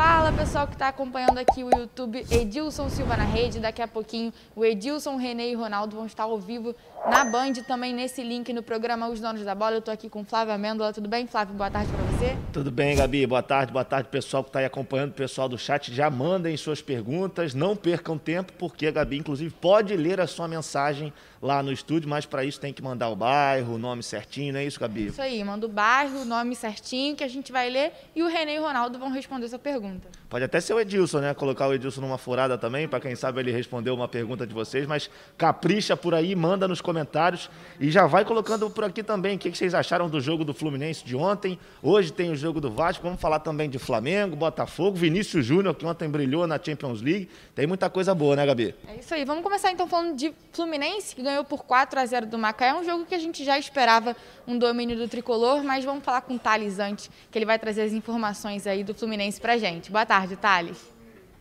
Fala pessoal que está acompanhando aqui o YouTube Edilson Silva na rede. Daqui a pouquinho o Edilson, Renê e Ronaldo vão estar ao vivo na Band, também nesse link no programa Os Donos da Bola. Eu estou aqui com Flávio Amêndola. Tudo bem, Flávio? Boa tarde para você. Tudo bem, Gabi. Boa tarde, boa tarde, pessoal que está aí acompanhando, pessoal do chat. Já mandem suas perguntas, não percam tempo, porque a Gabi, inclusive, pode ler a sua mensagem lá no estúdio, mas para isso tem que mandar o bairro, o nome certinho, não é isso, Gabi? Isso aí, manda o bairro, o nome certinho que a gente vai ler e o Renê e o Ronaldo vão responder essa pergunta. Pode até ser o Edilson, né? Colocar o Edilson numa furada também, para quem sabe ele responder uma pergunta de vocês, mas capricha por aí, manda nos comentários e já vai colocando por aqui também o que vocês acharam do jogo do Fluminense de ontem. Hoje tem o jogo do Vasco, vamos falar também de Flamengo, Botafogo, Vinícius Júnior, que ontem brilhou na Champions League. Tem muita coisa boa, né, Gabi? É isso aí. Vamos começar então falando de Fluminense, que ganhou por 4 a 0 do Macaé. É um jogo que a gente já esperava um domínio do tricolor, mas vamos falar com o Thales antes, que ele vai trazer as informações aí do Fluminense pra gente. Boa tarde, Thales.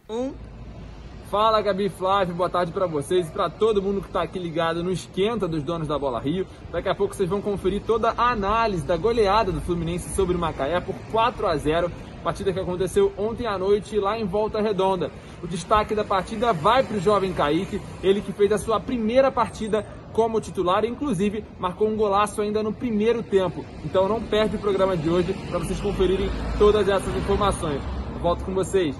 Um. Fala Gabi Flávio, boa tarde para vocês e para todo mundo que está aqui ligado no esquenta dos donos da Bola Rio. Daqui a pouco vocês vão conferir toda a análise da goleada do Fluminense sobre o Macaé por 4 a 0, partida que aconteceu ontem à noite lá em Volta Redonda. O destaque da partida vai para o jovem Kaique, ele que fez a sua primeira partida como titular, inclusive marcou um golaço ainda no primeiro tempo. Então não perde o programa de hoje para vocês conferirem todas essas informações. Volto com vocês.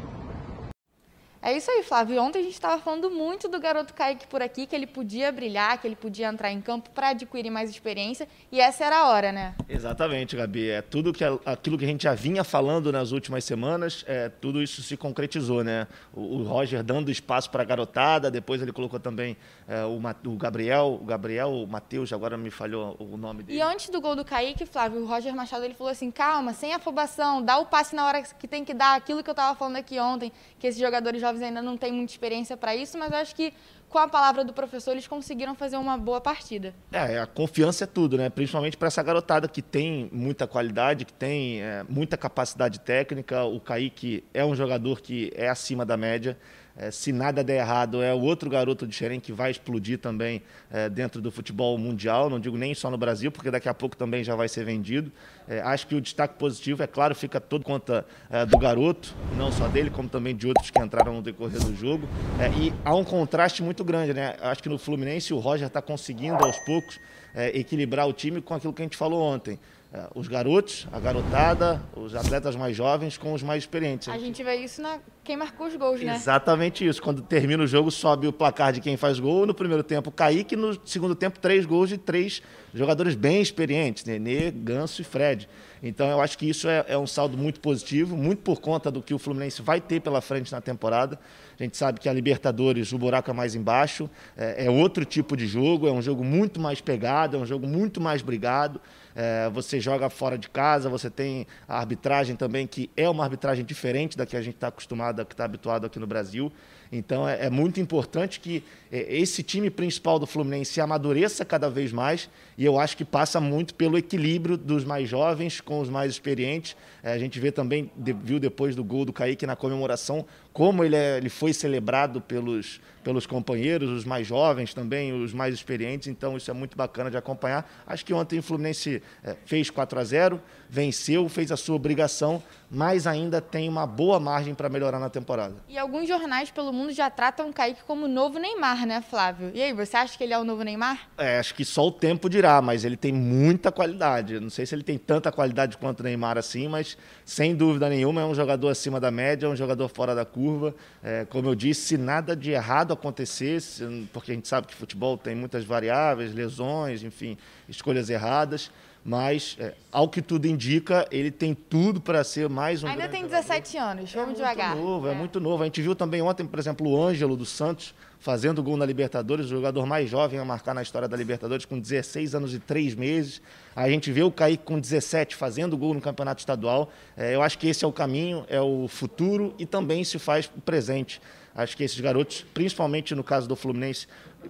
É isso aí, Flávio. Ontem a gente estava falando muito do garoto Kaique por aqui, que ele podia brilhar, que ele podia entrar em campo para adquirir mais experiência, e essa era a hora, né? Exatamente, Gabi. É tudo que aquilo que a gente já vinha falando nas últimas semanas, é, tudo isso se concretizou, né? O, o Roger dando espaço para a garotada, depois ele colocou também é, o, o, Gabriel, o Gabriel, o Matheus, agora me falhou o nome dele. E antes do gol do Kaique, Flávio, o Roger Machado ele falou assim: calma, sem afobação, dá o passe na hora que tem que dar, aquilo que eu estava falando aqui ontem, que esses jogadores jovens ainda não têm muita experiência para isso, mas acho que com a palavra do professor eles conseguiram fazer uma boa partida. É, a confiança é tudo, né? Principalmente para essa garotada que tem muita qualidade, que tem é, muita capacidade técnica. O Kaique é um jogador que é acima da média. É, se nada der errado, é o outro garoto de Xerém que vai explodir também é, dentro do futebol mundial. Não digo nem só no Brasil, porque daqui a pouco também já vai ser vendido. É, acho que o destaque positivo, é claro, fica todo conta é, do garoto, não só dele, como também de outros que entraram no decorrer do jogo. É, e há um contraste muito grande, né? Acho que no Fluminense o Roger está conseguindo aos poucos é, equilibrar o time com aquilo que a gente falou ontem. É, os garotos, a garotada, os atletas mais jovens com os mais experientes. A gente vê isso na quem marcou os gols, né? Exatamente isso. Quando termina o jogo, sobe o placar de quem faz gol. No primeiro tempo, Kaique. No segundo tempo, três gols de três jogadores bem experientes: Nenê, Ganso e Fred. Então, eu acho que isso é, é um saldo muito positivo, muito por conta do que o Fluminense vai ter pela frente na temporada. A gente sabe que a Libertadores, o buraco é mais embaixo, é, é outro tipo de jogo, é um jogo muito mais pegado, é um jogo muito mais brigado. É, você joga fora de casa, você tem a arbitragem também, que é uma arbitragem diferente da que a gente está acostumado, que está habituado aqui no Brasil. Então é, é muito importante que é, esse time principal do Fluminense amadureça cada vez mais e eu acho que passa muito pelo equilíbrio dos mais jovens com os mais experientes. É, a gente vê também, viu depois do gol do Kaique na comemoração, como ele, é, ele foi celebrado pelos, pelos companheiros, os mais jovens também, os mais experientes. Então isso é muito bacana de acompanhar. Acho que ontem o Fluminense é, fez 4 a 0 venceu, fez a sua obrigação, mas ainda tem uma boa margem para melhorar na temporada. E alguns jornais pelo mundo já tratam o Kaique como o novo Neymar, né, Flávio? E aí, você acha que ele é o novo Neymar? É, acho que só o tempo dirá, mas ele tem muita qualidade. Não sei se ele tem tanta qualidade quanto o Neymar assim, mas sem dúvida nenhuma é um jogador acima da média, é um jogador fora da curva. É, como eu disse, se nada de errado acontecesse, porque a gente sabe que futebol tem muitas variáveis, lesões, enfim, escolhas erradas mas é, ao que tudo indica, ele tem tudo para ser mais um. Ainda tem 17 jogador. anos, vamos é devagar. Muito novo, é. é. muito novo. A gente viu também ontem, por exemplo, o Ângelo do Santos fazendo gol na Libertadores, o jogador mais jovem a marcar na história da Libertadores, com 16 anos e 3 meses. A gente vê o Kaique com 17 fazendo gol no campeonato estadual. É, eu acho que esse é o caminho, é o futuro e também se faz o presente. Acho que esses garotos, principalmente no caso do Fluminense,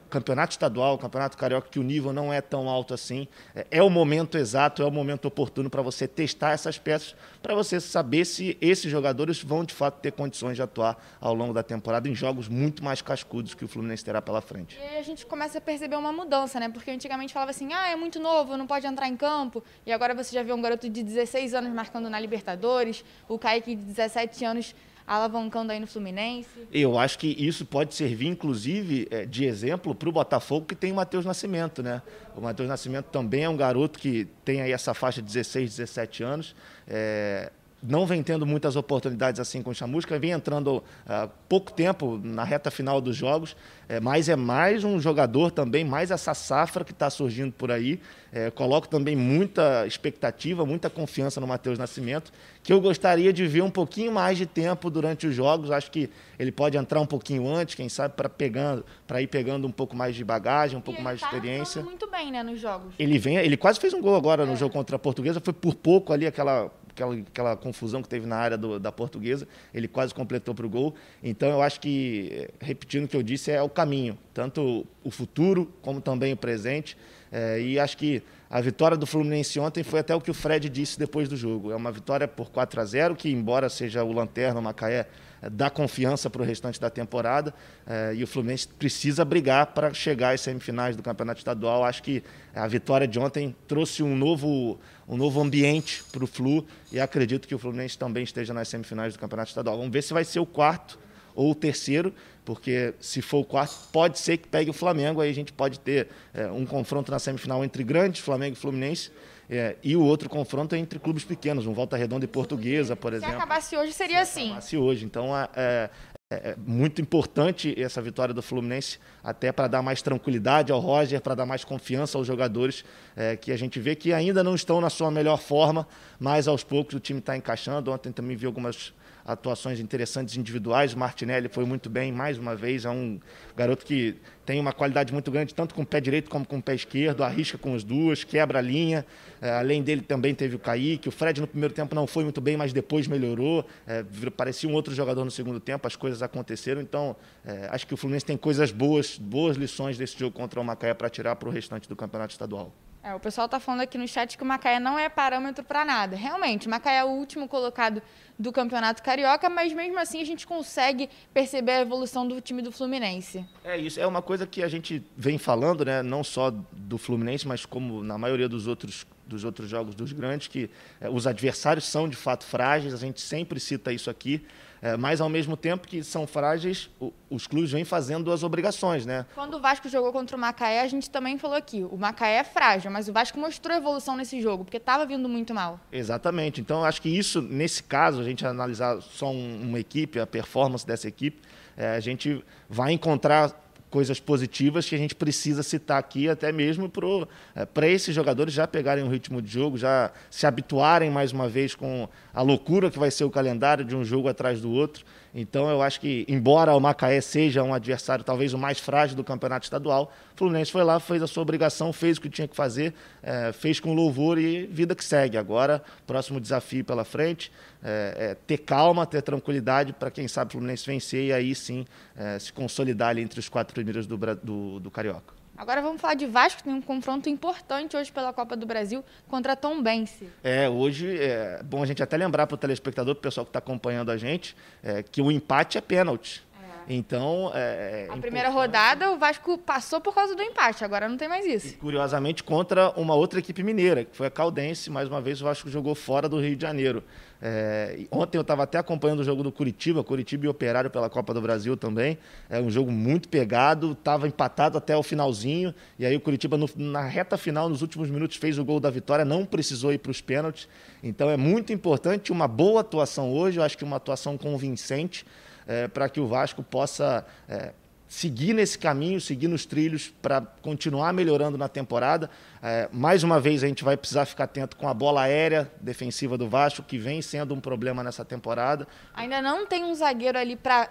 campeonato estadual, campeonato carioca, que o nível não é tão alto assim. É, é o momento exato, é o momento oportuno para você testar essas peças, para você saber se esses jogadores vão de fato ter condições de atuar ao longo da temporada em jogos muito mais cascudos que o Fluminense terá pela frente. E aí a gente começa a perceber uma mudança, né? Porque antigamente falava assim: ah, é muito novo, não pode entrar em campo. E agora você já vê um garoto de 16 anos marcando na Libertadores, o Kaique de 17 anos alavancando aí no Fluminense? Eu acho que isso pode servir, inclusive, é, de exemplo para o Botafogo, que tem o Matheus Nascimento, né? O Matheus Nascimento também é um garoto que tem aí essa faixa de 16, 17 anos. É, não vem tendo muitas oportunidades assim com o Chamusca, vem entrando há uh, pouco tempo na reta final dos jogos, é, mas é mais um jogador também, mais essa safra que está surgindo por aí. É, coloco também muita expectativa, muita confiança no Matheus Nascimento, que eu gostaria de ver um pouquinho mais de tempo durante os jogos. Acho que ele pode entrar um pouquinho antes, quem sabe, para pegando, para ir pegando um pouco mais de bagagem, um pouco mais de tá experiência. muito bem, né, nos jogos. Ele vem, ele quase fez um gol agora é. no jogo contra a Portuguesa, foi por pouco ali aquela aquela, aquela confusão que teve na área do, da portuguesa, ele quase completou para o gol. Então, eu acho que, repetindo o que eu disse, é o caminho, tanto o futuro como também o presente. É, e acho que a vitória do Fluminense ontem foi até o que o Fred disse depois do jogo. É uma vitória por 4 a 0 que, embora seja o Lanterna, o Macaé, é, dá confiança para o restante da temporada. É, e o Fluminense precisa brigar para chegar às semifinais do Campeonato Estadual. Acho que a vitória de ontem trouxe um novo, um novo ambiente para o Flu e acredito que o Fluminense também esteja nas semifinais do Campeonato Estadual. Vamos ver se vai ser o quarto ou o terceiro, porque se for o quarto, pode ser que pegue o Flamengo, aí a gente pode ter é, um confronto na semifinal entre grandes, Flamengo e Fluminense, é, e o outro confronto é entre clubes pequenos, um Volta Redonda e Portuguesa, por exemplo. Se acabasse hoje, seria se assim. Se acabasse hoje. Então, é, é, é muito importante essa vitória do Fluminense, até para dar mais tranquilidade ao Roger, para dar mais confiança aos jogadores, é, que a gente vê que ainda não estão na sua melhor forma, mas aos poucos o time está encaixando. Ontem também vi algumas atuações interessantes individuais. O Martinelli foi muito bem, mais uma vez. É um garoto que tem uma qualidade muito grande, tanto com o pé direito como com o pé esquerdo, arrisca com as duas, quebra a linha. É, além dele também teve o Kaique. O Fred no primeiro tempo não foi muito bem, mas depois melhorou. É, parecia um outro jogador no segundo tempo, as coisas aconteceram. Então, é, acho que o Fluminense tem coisas boas, boas lições desse jogo contra o Macaé para tirar para o restante do campeonato estadual. É, o pessoal está falando aqui no chat que o Macaé não é parâmetro para nada. Realmente, o Macaé é o último colocado do Campeonato Carioca, mas mesmo assim a gente consegue perceber a evolução do time do Fluminense. É isso, é uma coisa que a gente vem falando, né, não só do Fluminense, mas como na maioria dos outros dos outros jogos dos grandes, que é, os adversários são de fato frágeis, a gente sempre cita isso aqui. É, mas, ao mesmo tempo que são frágeis, o, os clubes vêm fazendo as obrigações, né? Quando o Vasco jogou contra o Macaé, a gente também falou aqui, o Macaé é frágil, mas o Vasco mostrou evolução nesse jogo, porque estava vindo muito mal. Exatamente. Então, acho que isso, nesse caso, a gente analisar só um, uma equipe, a performance dessa equipe, é, a gente vai encontrar coisas positivas que a gente precisa citar aqui, até mesmo para é, esses jogadores já pegarem um ritmo de jogo, já se habituarem mais uma vez com a loucura que vai ser o calendário de um jogo atrás do outro. Então eu acho que, embora o Macaé seja um adversário talvez o mais frágil do campeonato estadual, o Fluminense foi lá, fez a sua obrigação, fez o que tinha que fazer, é, fez com louvor e vida que segue. Agora, próximo desafio pela frente, é, é ter calma, ter tranquilidade para quem sabe o Fluminense vencer e aí sim é, se consolidar ali entre os quatro primeiros do, do, do Carioca. Agora vamos falar de Vasco, tem um confronto importante hoje pela Copa do Brasil contra Tom Bense. É, hoje é bom a gente até lembrar para o telespectador, para o pessoal que está acompanhando a gente, é, que o empate é pênalti. Então, é, é a primeira rodada o Vasco passou por causa do empate, agora não tem mais isso. E, curiosamente, contra uma outra equipe mineira, que foi a Caldense. Mais uma vez, o Vasco jogou fora do Rio de Janeiro. É, ontem eu estava até acompanhando o jogo do Curitiba, Curitiba e Operário pela Copa do Brasil também. É um jogo muito pegado, estava empatado até o finalzinho. E aí o Curitiba, no, na reta final, nos últimos minutos, fez o gol da vitória, não precisou ir para os pênaltis. Então é muito importante uma boa atuação hoje, eu acho que uma atuação convincente é, para que o Vasco possa é, seguir nesse caminho, seguir nos trilhos para continuar melhorando na temporada. É, mais uma vez, a gente vai precisar ficar atento com a bola aérea defensiva do Vasco, que vem sendo um problema nessa temporada. Ainda não tem um zagueiro ali para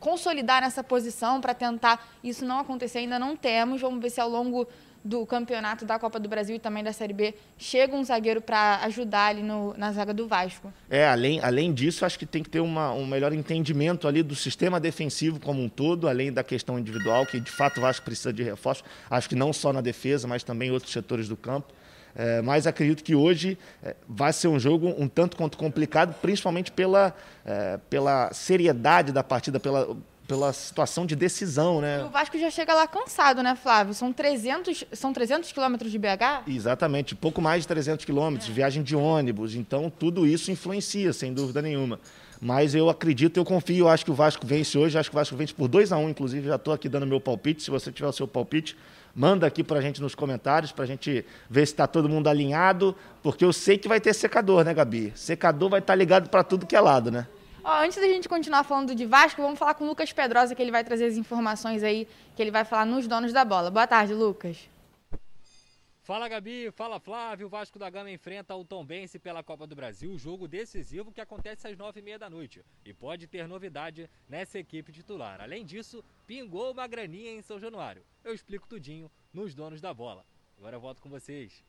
consolidar nessa posição, para tentar isso não acontecer, ainda não temos. Vamos ver se ao longo do campeonato da Copa do Brasil e também da Série B, chega um zagueiro para ajudar ali no, na zaga do Vasco. É, além, além disso, acho que tem que ter uma, um melhor entendimento ali do sistema defensivo como um todo, além da questão individual, que de fato o Vasco precisa de reforço. Acho que não só na defesa, mas também em outros setores do campo. É, mas acredito que hoje é, vai ser um jogo um tanto quanto complicado, principalmente pela, é, pela seriedade da partida, pela, pela situação de decisão, né? o Vasco já chega lá cansado, né, Flávio? São 300, são 300 quilômetros de BH? Exatamente, pouco mais de 300 quilômetros, é. viagem de ônibus. Então, tudo isso influencia, sem dúvida nenhuma. Mas eu acredito, eu confio, eu acho que o Vasco vence hoje, acho que o Vasco vence por 2 a 1 um, inclusive, já estou aqui dando meu palpite. Se você tiver o seu palpite, manda aqui para a gente nos comentários, para a gente ver se está todo mundo alinhado, porque eu sei que vai ter secador, né, Gabi? Secador vai estar tá ligado para tudo que é lado, né? Ó, antes da gente continuar falando de Vasco, vamos falar com o Lucas Pedrosa, que ele vai trazer as informações aí, que ele vai falar nos donos da bola. Boa tarde, Lucas. Fala Gabi, fala Flávio. O Vasco da Gama enfrenta o Tombense pela Copa do Brasil, jogo decisivo que acontece às nove e meia da noite. E pode ter novidade nessa equipe titular. Além disso, pingou uma graninha em São Januário. Eu explico tudinho nos donos da bola. Agora eu volto com vocês.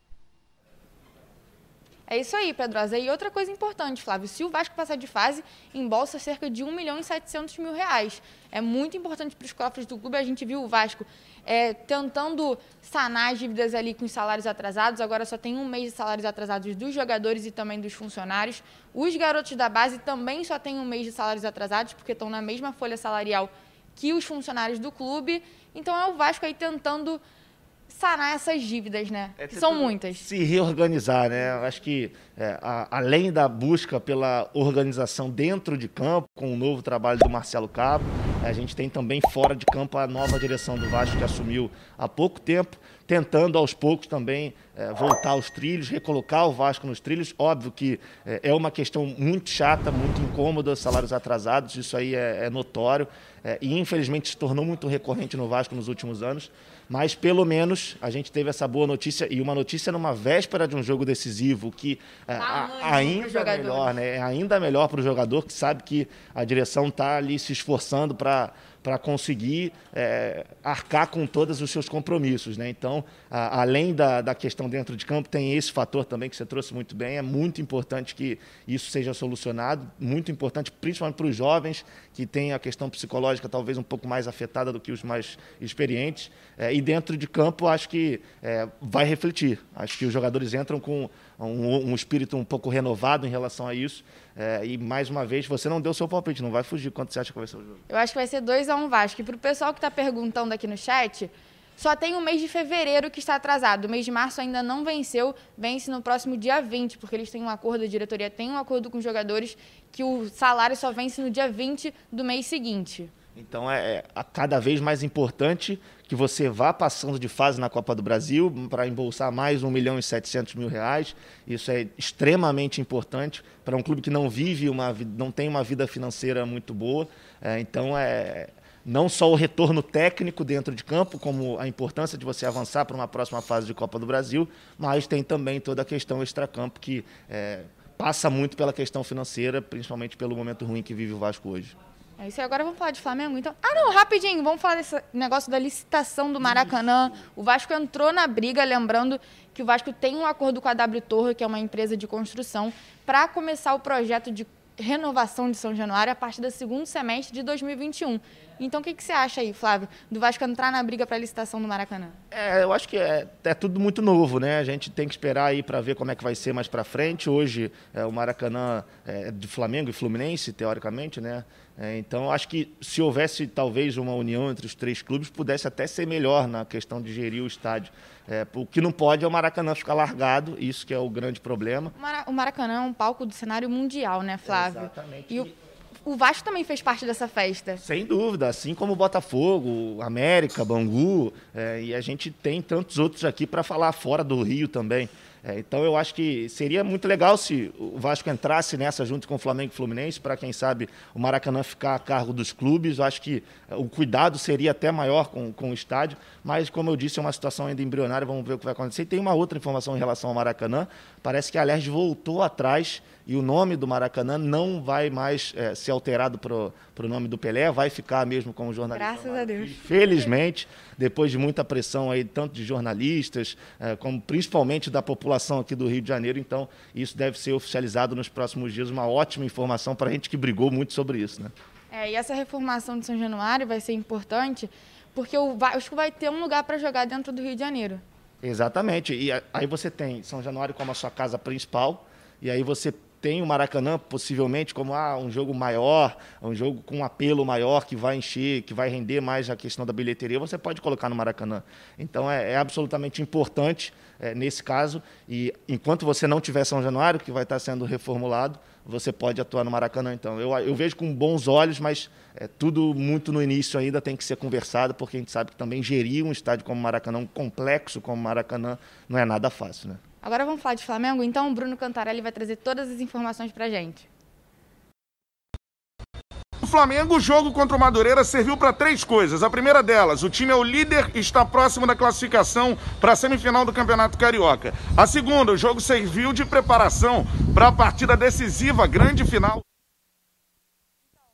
É isso aí, Pedrosa. E outra coisa importante, Flávio, se o Vasco passar de fase, embolsa cerca de 1 milhão e 700 mil reais. É muito importante para os cofres do clube. A gente viu o Vasco é, tentando sanar as dívidas ali com os salários atrasados. Agora só tem um mês de salários atrasados dos jogadores e também dos funcionários. Os garotos da base também só têm um mês de salários atrasados, porque estão na mesma folha salarial que os funcionários do clube. Então é o Vasco aí tentando sanar essas dívidas, né? É, que são muitas. Se reorganizar, né? Acho que é, a, além da busca pela organização dentro de campo, com o novo trabalho do Marcelo Cabo, a gente tem também fora de campo a nova direção do Vasco que assumiu há pouco tempo, tentando aos poucos também é, voltar aos trilhos, recolocar o Vasco nos trilhos. Óbvio que é, é uma questão muito chata, muito incômoda, salários atrasados, isso aí é, é notório é, e infelizmente se tornou muito recorrente no Vasco nos últimos anos. Mas pelo menos a gente teve essa boa notícia e uma notícia numa véspera de um jogo decisivo que é, a, ainda melhor, né? É ainda melhor para o jogador que sabe que a direção está ali se esforçando para para conseguir é, arcar com todos os seus compromissos. Né? Então, a, além da, da questão dentro de campo, tem esse fator também que você trouxe muito bem. É muito importante que isso seja solucionado, muito importante, principalmente para os jovens, que têm a questão psicológica talvez um pouco mais afetada do que os mais experientes. É, e dentro de campo, acho que é, vai refletir. Acho que os jogadores entram com um, um espírito um pouco renovado em relação a isso. É, e mais uma vez, você não deu seu palpite, não vai fugir. Quanto você acha que vai ser o jogo? Eu acho que vai ser 2 a 1 um Vasco. E para o pessoal que está perguntando aqui no chat, só tem o mês de fevereiro que está atrasado. O mês de março ainda não venceu, vence no próximo dia 20, porque eles têm um acordo, a diretoria tem um acordo com os jogadores que o salário só vence no dia 20 do mês seguinte. Então é, é cada vez mais importante que você vá passando de fase na Copa do Brasil para embolsar mais 1 milhão e 700 mil reais. Isso é extremamente importante para um clube que não vive uma não tem uma vida financeira muito boa. É, então é não só o retorno técnico dentro de campo, como a importância de você avançar para uma próxima fase de Copa do Brasil, mas tem também toda a questão extracampo que é, passa muito pela questão financeira, principalmente pelo momento ruim que vive o Vasco hoje. É isso aí, agora vamos falar de Flamengo, então. Ah, não, rapidinho, vamos falar desse negócio da licitação do Maracanã. O Vasco entrou na briga, lembrando que o Vasco tem um acordo com a W Torre, que é uma empresa de construção, para começar o projeto de renovação de São Januário a partir do segundo semestre de 2021. Então, o que, que você acha aí, Flávio, do Vasco entrar na briga para a licitação do Maracanã? É, eu acho que é, é, tudo muito novo, né? A gente tem que esperar aí para ver como é que vai ser mais para frente. Hoje, é, o Maracanã é de Flamengo e Fluminense, teoricamente, né? É, então, acho que se houvesse talvez uma união entre os três clubes, pudesse até ser melhor na questão de gerir o estádio. É, o que não pode é o Maracanã ficar largado, isso que é o grande problema. O Maracanã é um palco do cenário mundial, né, Flávio? exatamente. E o, o Vasco também fez parte dessa festa. Sem dúvida, assim como o Botafogo, América, Bangu, é, e a gente tem tantos outros aqui para falar fora do Rio também. É, então eu acho que seria muito legal se o Vasco entrasse nessa junto com o Flamengo e Fluminense, para quem sabe o Maracanã ficar a cargo dos clubes. Eu acho que é, o cuidado seria até maior com, com o estádio, mas como eu disse, é uma situação ainda embrionária, vamos ver o que vai acontecer. E tem uma outra informação em relação ao Maracanã, parece que a Alerj voltou atrás e o nome do Maracanã não vai mais é, ser alterado para o nome do Pelé, vai ficar mesmo como jornalista. Graças a Deus. Felizmente, depois de muita pressão aí, tanto de jornalistas, é, como principalmente da população aqui do Rio de Janeiro, então isso deve ser oficializado nos próximos dias, uma ótima informação para a gente que brigou muito sobre isso. Né? É, e essa reformação de São Januário vai ser importante porque o Vasco vai ter um lugar para jogar dentro do Rio de Janeiro. Exatamente. E aí você tem São Januário como a sua casa principal, e aí você tem o Maracanã possivelmente como ah, um jogo maior, um jogo com um apelo maior que vai encher, que vai render mais a questão da bilheteria, você pode colocar no Maracanã. Então é, é absolutamente importante é, nesse caso. E enquanto você não tiver São Januário, que vai estar sendo reformulado, você pode atuar no Maracanã. Então eu, eu vejo com bons olhos, mas é, tudo muito no início ainda tem que ser conversado, porque a gente sabe que também gerir um estádio como o Maracanã, um complexo como o Maracanã, não é nada fácil. Né? Agora vamos falar de Flamengo, então o Bruno Cantarelli vai trazer todas as informações para gente. O Flamengo, o jogo contra o Madureira serviu para três coisas. A primeira delas, o time é o líder e está próximo da classificação para a semifinal do Campeonato Carioca. A segunda, o jogo serviu de preparação para a partida decisiva, grande final.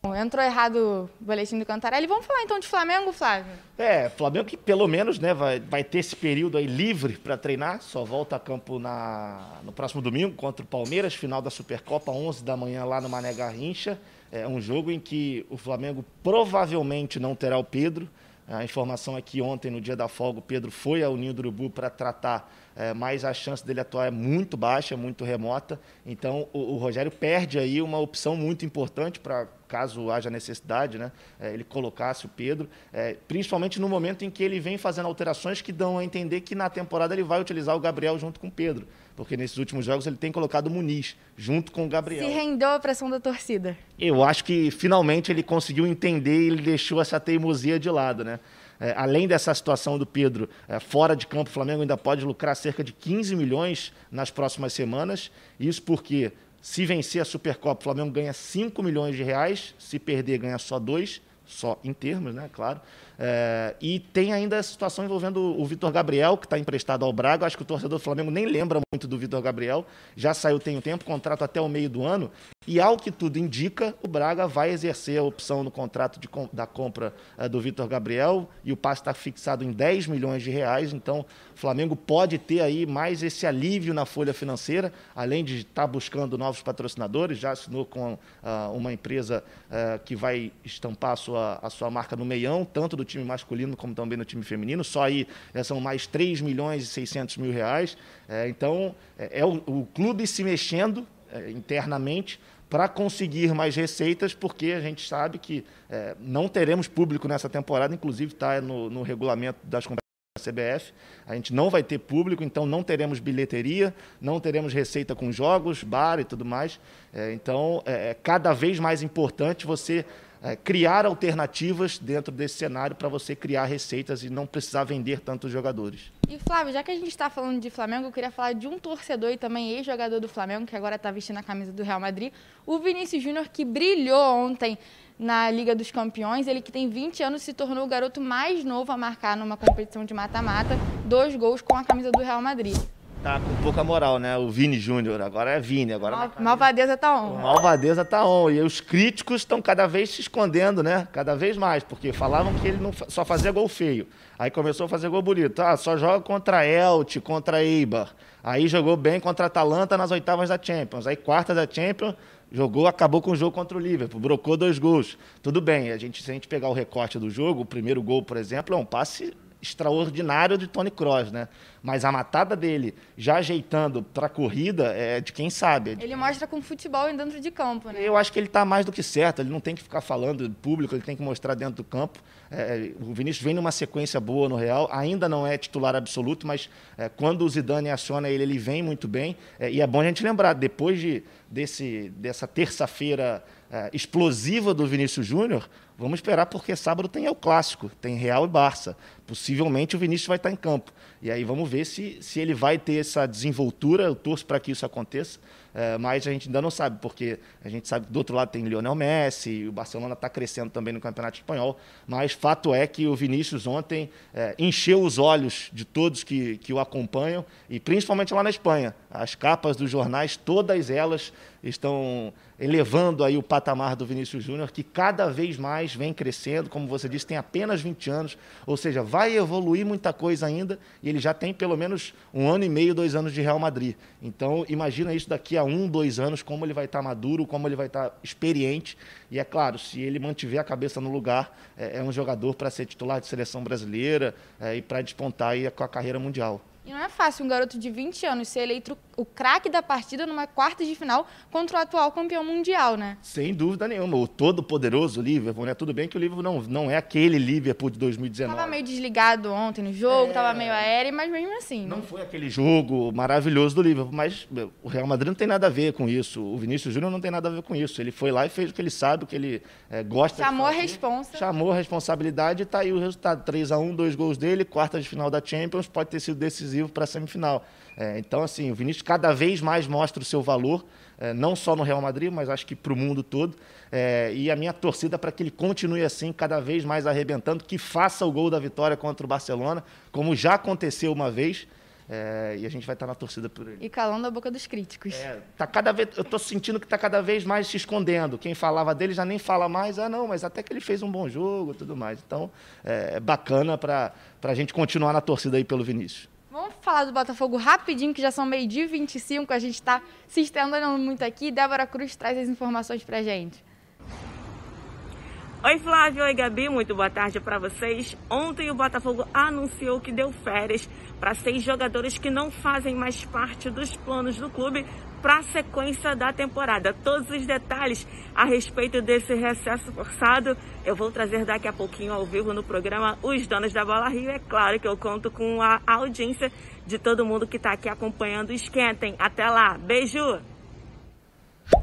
Entrou errado o boletim do Cantarelli. Vamos falar então de Flamengo, Flávio? É, Flamengo que pelo menos né, vai, vai ter esse período aí livre para treinar. Só volta a campo na, no próximo domingo contra o Palmeiras, final da Supercopa, 11 da manhã lá no Mané Garrincha. É um jogo em que o Flamengo provavelmente não terá o Pedro. A informação é que ontem, no dia da folga, o Pedro foi ao Ninho do Urubu para tratar é, mas a chance dele atuar é muito baixa, muito remota. Então o, o Rogério perde aí uma opção muito importante para caso haja necessidade, né, é, ele colocasse o Pedro, é, principalmente no momento em que ele vem fazendo alterações que dão a entender que na temporada ele vai utilizar o Gabriel junto com o Pedro, porque nesses últimos jogos ele tem colocado o Muniz junto com o Gabriel. Se rendeu a pressão da torcida. Eu acho que finalmente ele conseguiu entender e ele deixou essa teimosia de lado, né? É, além dessa situação do Pedro é, fora de campo, o Flamengo ainda pode lucrar cerca de 15 milhões nas próximas semanas. Isso porque, se vencer a Supercopa, o Flamengo ganha 5 milhões de reais, se perder, ganha só 2, só em termos, né? Claro. É, e tem ainda a situação envolvendo o Vitor Gabriel, que está emprestado ao Braga. Acho que o torcedor do Flamengo nem lembra muito do Vitor Gabriel. Já saiu tem um tempo, contrato até o meio do ano. E ao que tudo indica, o Braga vai exercer a opção no contrato de, da compra é, do Vitor Gabriel. E o passe está fixado em 10 milhões de reais. Então, o Flamengo pode ter aí mais esse alívio na folha financeira, além de estar tá buscando novos patrocinadores. Já assinou com uh, uma empresa uh, que vai estampar a sua, a sua marca no meião, tanto do do time masculino como também no time feminino. Só aí é, são mais 3 milhões e 600 mil reais. É, então, é, é o, o, clube se mexendo é, internamente para conseguir mais receitas, porque a gente sabe que é, não teremos público nessa temporada, inclusive está no, no regulamento das competições da CBF. A gente não vai ter público, então não teremos bilheteria, não teremos receita com jogos, bar e tudo mais. É, então, é, é cada vez mais importante você é, criar alternativas dentro desse cenário para você criar receitas e não precisar vender tantos jogadores. E Flávio, já que a gente está falando de Flamengo, eu queria falar de um torcedor e também ex-jogador do Flamengo, que agora está vestindo a camisa do Real Madrid, o Vinícius Júnior, que brilhou ontem na Liga dos Campeões. Ele que tem 20 anos se tornou o garoto mais novo a marcar numa competição de mata-mata, dois gols com a camisa do Real Madrid tá com pouca moral, né? O Vini Júnior, agora é Vini. Agora Mal, Malvadeza tá on. O Malvadeza tá on. E os críticos estão cada vez se escondendo, né? Cada vez mais, porque falavam que ele não só fazia gol feio. Aí começou a fazer gol bonito. Ah, só joga contra Elche, contra Eibar. Aí jogou bem contra a Atalanta nas oitavas da Champions. Aí quarta da Champions, jogou, acabou com o jogo contra o Liverpool, brocou dois gols. Tudo bem, a gente, se a gente pegar o recorte do jogo, o primeiro gol, por exemplo, é um passe extraordinário de Tony Kroos, né? Mas a matada dele, já ajeitando para a corrida, é de quem sabe. Ele mostra com futebol dentro de campo, né? Eu acho que ele está mais do que certo. Ele não tem que ficar falando público, ele tem que mostrar dentro do campo. É, o Vinícius vem numa sequência boa no Real, ainda não é titular absoluto, mas é, quando o Zidane aciona ele, ele vem muito bem. É, e é bom a gente lembrar, depois de, desse, dessa terça-feira é, explosiva do Vinícius Júnior, Vamos esperar porque sábado tem o clássico, tem Real e Barça. Possivelmente o Vinícius vai estar em campo. E aí vamos ver se, se ele vai ter essa desenvoltura. Eu torço para que isso aconteça, é, mas a gente ainda não sabe, porque a gente sabe que do outro lado tem Lionel Messi, o Barcelona está crescendo também no Campeonato Espanhol. Mas fato é que o Vinícius ontem é, encheu os olhos de todos que, que o acompanham, e principalmente lá na Espanha. As capas dos jornais, todas elas estão elevando aí o patamar do Vinícius Júnior, que cada vez mais vem crescendo, como você disse, tem apenas 20 anos, ou seja, vai evoluir muita coisa ainda, e ele já tem pelo menos um ano e meio, dois anos de Real Madrid. Então, imagina isso daqui a um, dois anos, como ele vai estar maduro, como ele vai estar experiente, e é claro, se ele mantiver a cabeça no lugar, é, é um jogador para ser titular de seleção brasileira é, e para despontar aí com a carreira mundial. E não é fácil um garoto de 20 anos ser eleito o craque da partida numa quarta de final contra o atual campeão mundial, né? Sem dúvida nenhuma. O todo-poderoso Liverpool, né? Tudo bem que o Liverpool não, não é aquele Liverpool de 2019. Tava meio desligado ontem no jogo, é... tava meio aéreo, mas mesmo assim. Não, não foi aquele jogo maravilhoso do Liverpool, mas o Real Madrid não tem nada a ver com isso. O Vinícius Júnior não tem nada a ver com isso. Ele foi lá e fez o que ele sabe, o que ele é, gosta Chamou de fazer. a responsa. Chamou a responsabilidade e tá aí o resultado. 3 a 1 dois gols dele, quarta de final da Champions, pode ter sido decisivo para a semifinal. É, então, assim, o Vinícius cada vez mais mostra o seu valor, é, não só no Real Madrid, mas acho que para o mundo todo. É, e a minha torcida para que ele continue assim, cada vez mais arrebentando, que faça o gol da vitória contra o Barcelona, como já aconteceu uma vez. É, e a gente vai estar tá na torcida por ele. E calando a boca dos críticos. É, tá cada vez, eu estou sentindo que está cada vez mais se escondendo. Quem falava dele já nem fala mais. Ah, não, mas até que ele fez um bom jogo e tudo mais. Então, é, é bacana para a gente continuar na torcida aí pelo Vinícius. Vamos falar do Botafogo rapidinho, que já são meio-dia e 25, a gente está se estendendo muito aqui. Débora Cruz traz as informações para gente. Oi Flávio, oi Gabi, muito boa tarde para vocês. Ontem o Botafogo anunciou que deu férias para seis jogadores que não fazem mais parte dos planos do clube para a sequência da temporada. Todos os detalhes a respeito desse recesso forçado eu vou trazer daqui a pouquinho ao vivo no programa Os Donos da Bola Rio. É claro que eu conto com a audiência de todo mundo que está aqui acompanhando. Esquentem. Até lá. Beijo!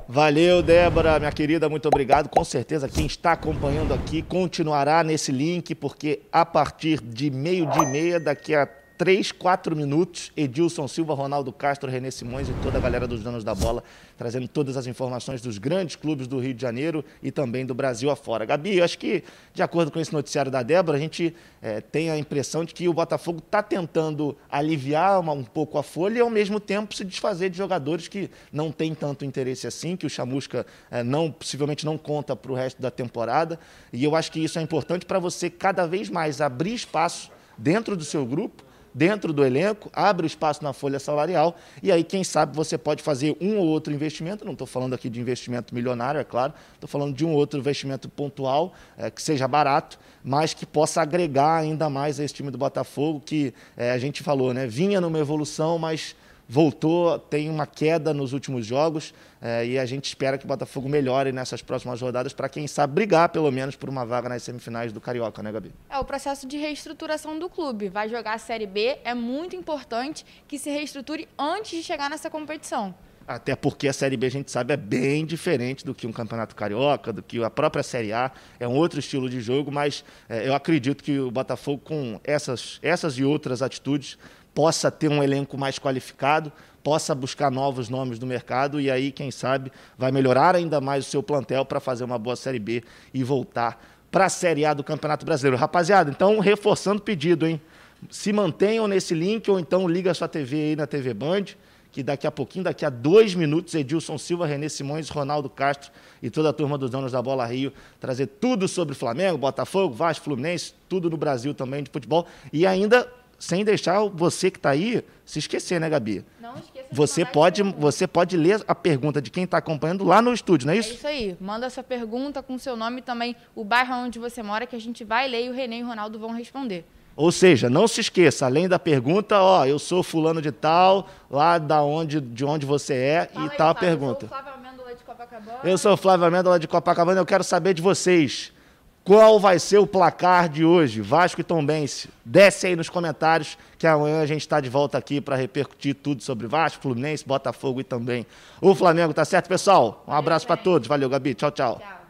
Valeu, Débora, minha querida, muito obrigado. Com certeza quem está acompanhando aqui continuará nesse link, porque a partir de meio-dia e meia, daqui a 3, 4 minutos, Edilson Silva, Ronaldo Castro, Renê Simões e toda a galera dos donos da bola, trazendo todas as informações dos grandes clubes do Rio de Janeiro e também do Brasil afora. Gabi, eu acho que, de acordo com esse noticiário da Débora, a gente é, tem a impressão de que o Botafogo está tentando aliviar uma, um pouco a folha e, ao mesmo tempo, se desfazer de jogadores que não têm tanto interesse assim, que o Chamusca é, não, possivelmente não conta para o resto da temporada. E eu acho que isso é importante para você cada vez mais abrir espaço dentro do seu grupo dentro do elenco, abre espaço na folha salarial e aí, quem sabe, você pode fazer um ou outro investimento. Não estou falando aqui de investimento milionário, é claro, estou falando de um outro investimento pontual, é, que seja barato, mas que possa agregar ainda mais a esse time do Botafogo, que é, a gente falou, né? Vinha numa evolução, mas voltou, tem uma queda nos últimos jogos é, e a gente espera que o Botafogo melhore nessas próximas rodadas para, quem sabe, brigar pelo menos por uma vaga nas semifinais do Carioca, né, Gabi? É o processo de reestruturação do clube. Vai jogar a Série B, é muito importante que se reestruture antes de chegar nessa competição. Até porque a Série B, a gente sabe, é bem diferente do que um campeonato carioca, do que a própria Série A. É um outro estilo de jogo, mas é, eu acredito que o Botafogo, com essas, essas e outras atitudes, possa ter um elenco mais qualificado, possa buscar novos nomes do mercado e aí, quem sabe, vai melhorar ainda mais o seu plantel para fazer uma boa Série B e voltar para a Série A do Campeonato Brasileiro. Rapaziada, então, reforçando o pedido, hein? Se mantenham nesse link ou então liga sua TV aí na TV Band, que daqui a pouquinho, daqui a dois minutos, Edilson Silva, Renê Simões, Ronaldo Castro e toda a turma dos donos da Bola Rio trazer tudo sobre Flamengo, Botafogo, Vasco, Fluminense, tudo no Brasil também de futebol e ainda sem deixar você que está aí se esquecer, né, Gabi? Não esqueça. Você pode, você pode ler a pergunta de quem está acompanhando lá no estúdio, não é isso? É isso aí. Manda essa pergunta com seu nome e também o bairro onde você mora, que a gente vai ler e o Renê e o Ronaldo vão responder. Ou seja, não se esqueça, além da pergunta, ó, eu sou fulano de tal, lá da onde, de onde você é Fala e aí, tal a pergunta. Eu sou Flávio Amêndola de Copacabana. Eu sou Flávio Amêndola de Copacabana, eu quero saber de vocês. Qual vai ser o placar de hoje? Vasco e Tombense. Desce aí nos comentários que amanhã a gente está de volta aqui para repercutir tudo sobre Vasco, Fluminense, Botafogo e também o Flamengo. Tá certo, pessoal? Um abraço para todos. Valeu, Gabi. Tchau, tchau. tchau.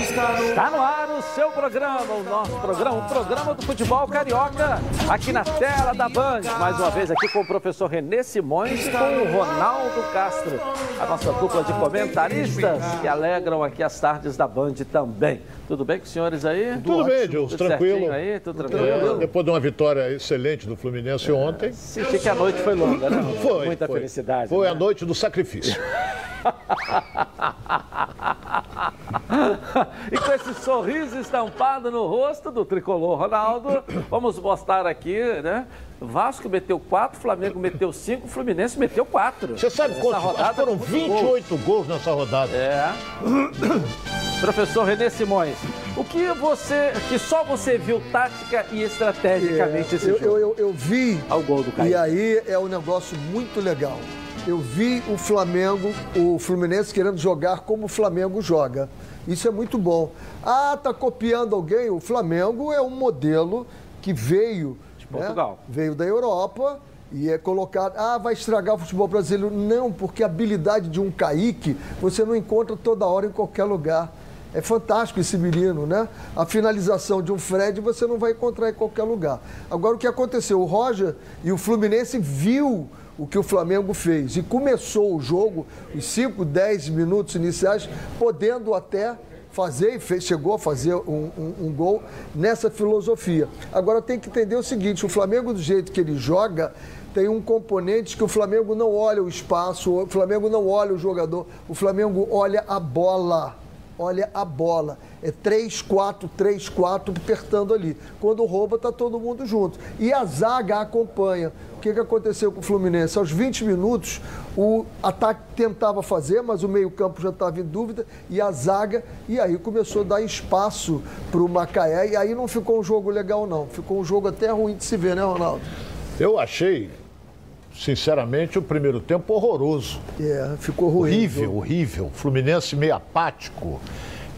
Está no ar programa, o nosso programa, o programa do futebol carioca, aqui na tela da Band. Mais uma vez aqui com o professor Renê Simões e com o Ronaldo Castro, a nossa dupla de comentaristas que alegram aqui as tardes da Band também. Tudo bem com os senhores aí? Tudo, Tudo bem, Deus, tranquilo. Aí, tudo tranquilo. É, depois de uma vitória excelente do Fluminense é, ontem. Senti que a noite foi longa, né? Foi. Muita foi. felicidade. Foi né? a noite do sacrifício. E com esse sorriso estampado no rosto do tricolor Ronaldo, vamos mostrar aqui, né? Vasco meteu 4, Flamengo meteu 5, Fluminense meteu 4. Você sabe quantos? Rodada foram 28 gols. gols nessa rodada. É. Professor Renê Simões, o que você, que só você viu tática e estrategicamente é, esse eu, jogo? Eu, eu, eu vi. Ao gol do Caio. E aí é um negócio muito legal. Eu vi o Flamengo, o Fluminense querendo jogar como o Flamengo joga. Isso é muito bom. Ah, tá copiando alguém? O Flamengo é um modelo que veio né? Portugal. Né? Veio da Europa e é colocado, ah, vai estragar o futebol brasileiro. Não, porque a habilidade de um Kaique você não encontra toda hora em qualquer lugar. É fantástico esse menino, né? A finalização de um Fred você não vai encontrar em qualquer lugar. Agora, o que aconteceu? O Roger e o Fluminense viu o que o Flamengo fez e começou o jogo, os 5, 10 minutos iniciais, podendo até fazer e chegou a fazer um, um, um, gol nessa filosofia. Agora tem que entender o seguinte: o Flamengo, do jeito que ele joga, tem um componente que o Flamengo não olha o espaço, o Flamengo não olha o jogador, o Flamengo olha a bola. Olha a bola. É 3-4, 3-4 apertando ali. Quando rouba, está todo mundo junto. E a zaga acompanha. O que, que aconteceu com o Fluminense? Aos 20 minutos, o ataque tentava fazer, mas o meio-campo já estava em dúvida, e a zaga, e aí começou a dar espaço para o Macaé, e aí não ficou um jogo legal, não. Ficou um jogo até ruim de se ver, né, Ronaldo? Eu achei, sinceramente, o primeiro tempo horroroso. É, ficou ruim. Horrível, horrível. Fluminense meio apático,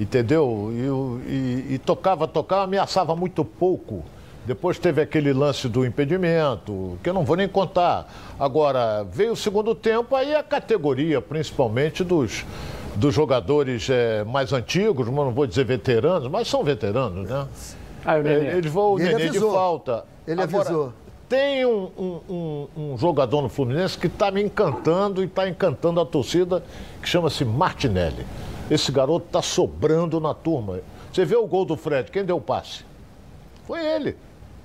entendeu? E, e, e tocava, tocava, ameaçava muito pouco. Depois teve aquele lance do impedimento, que eu não vou nem contar. Agora, veio o segundo tempo, aí a categoria, principalmente dos, dos jogadores é, mais antigos, não vou dizer veteranos, mas são veteranos, né? Ah, o Nenê. Eles vão, o Nenê de falta. Ele Agora, avisou. Tem um, um, um, um, jogador no Fluminense que está me encantando e está encantando a torcida, que chama-se Martinelli. Esse garoto está sobrando na turma. Você vê o gol do Fred, quem deu o passe? Foi ele.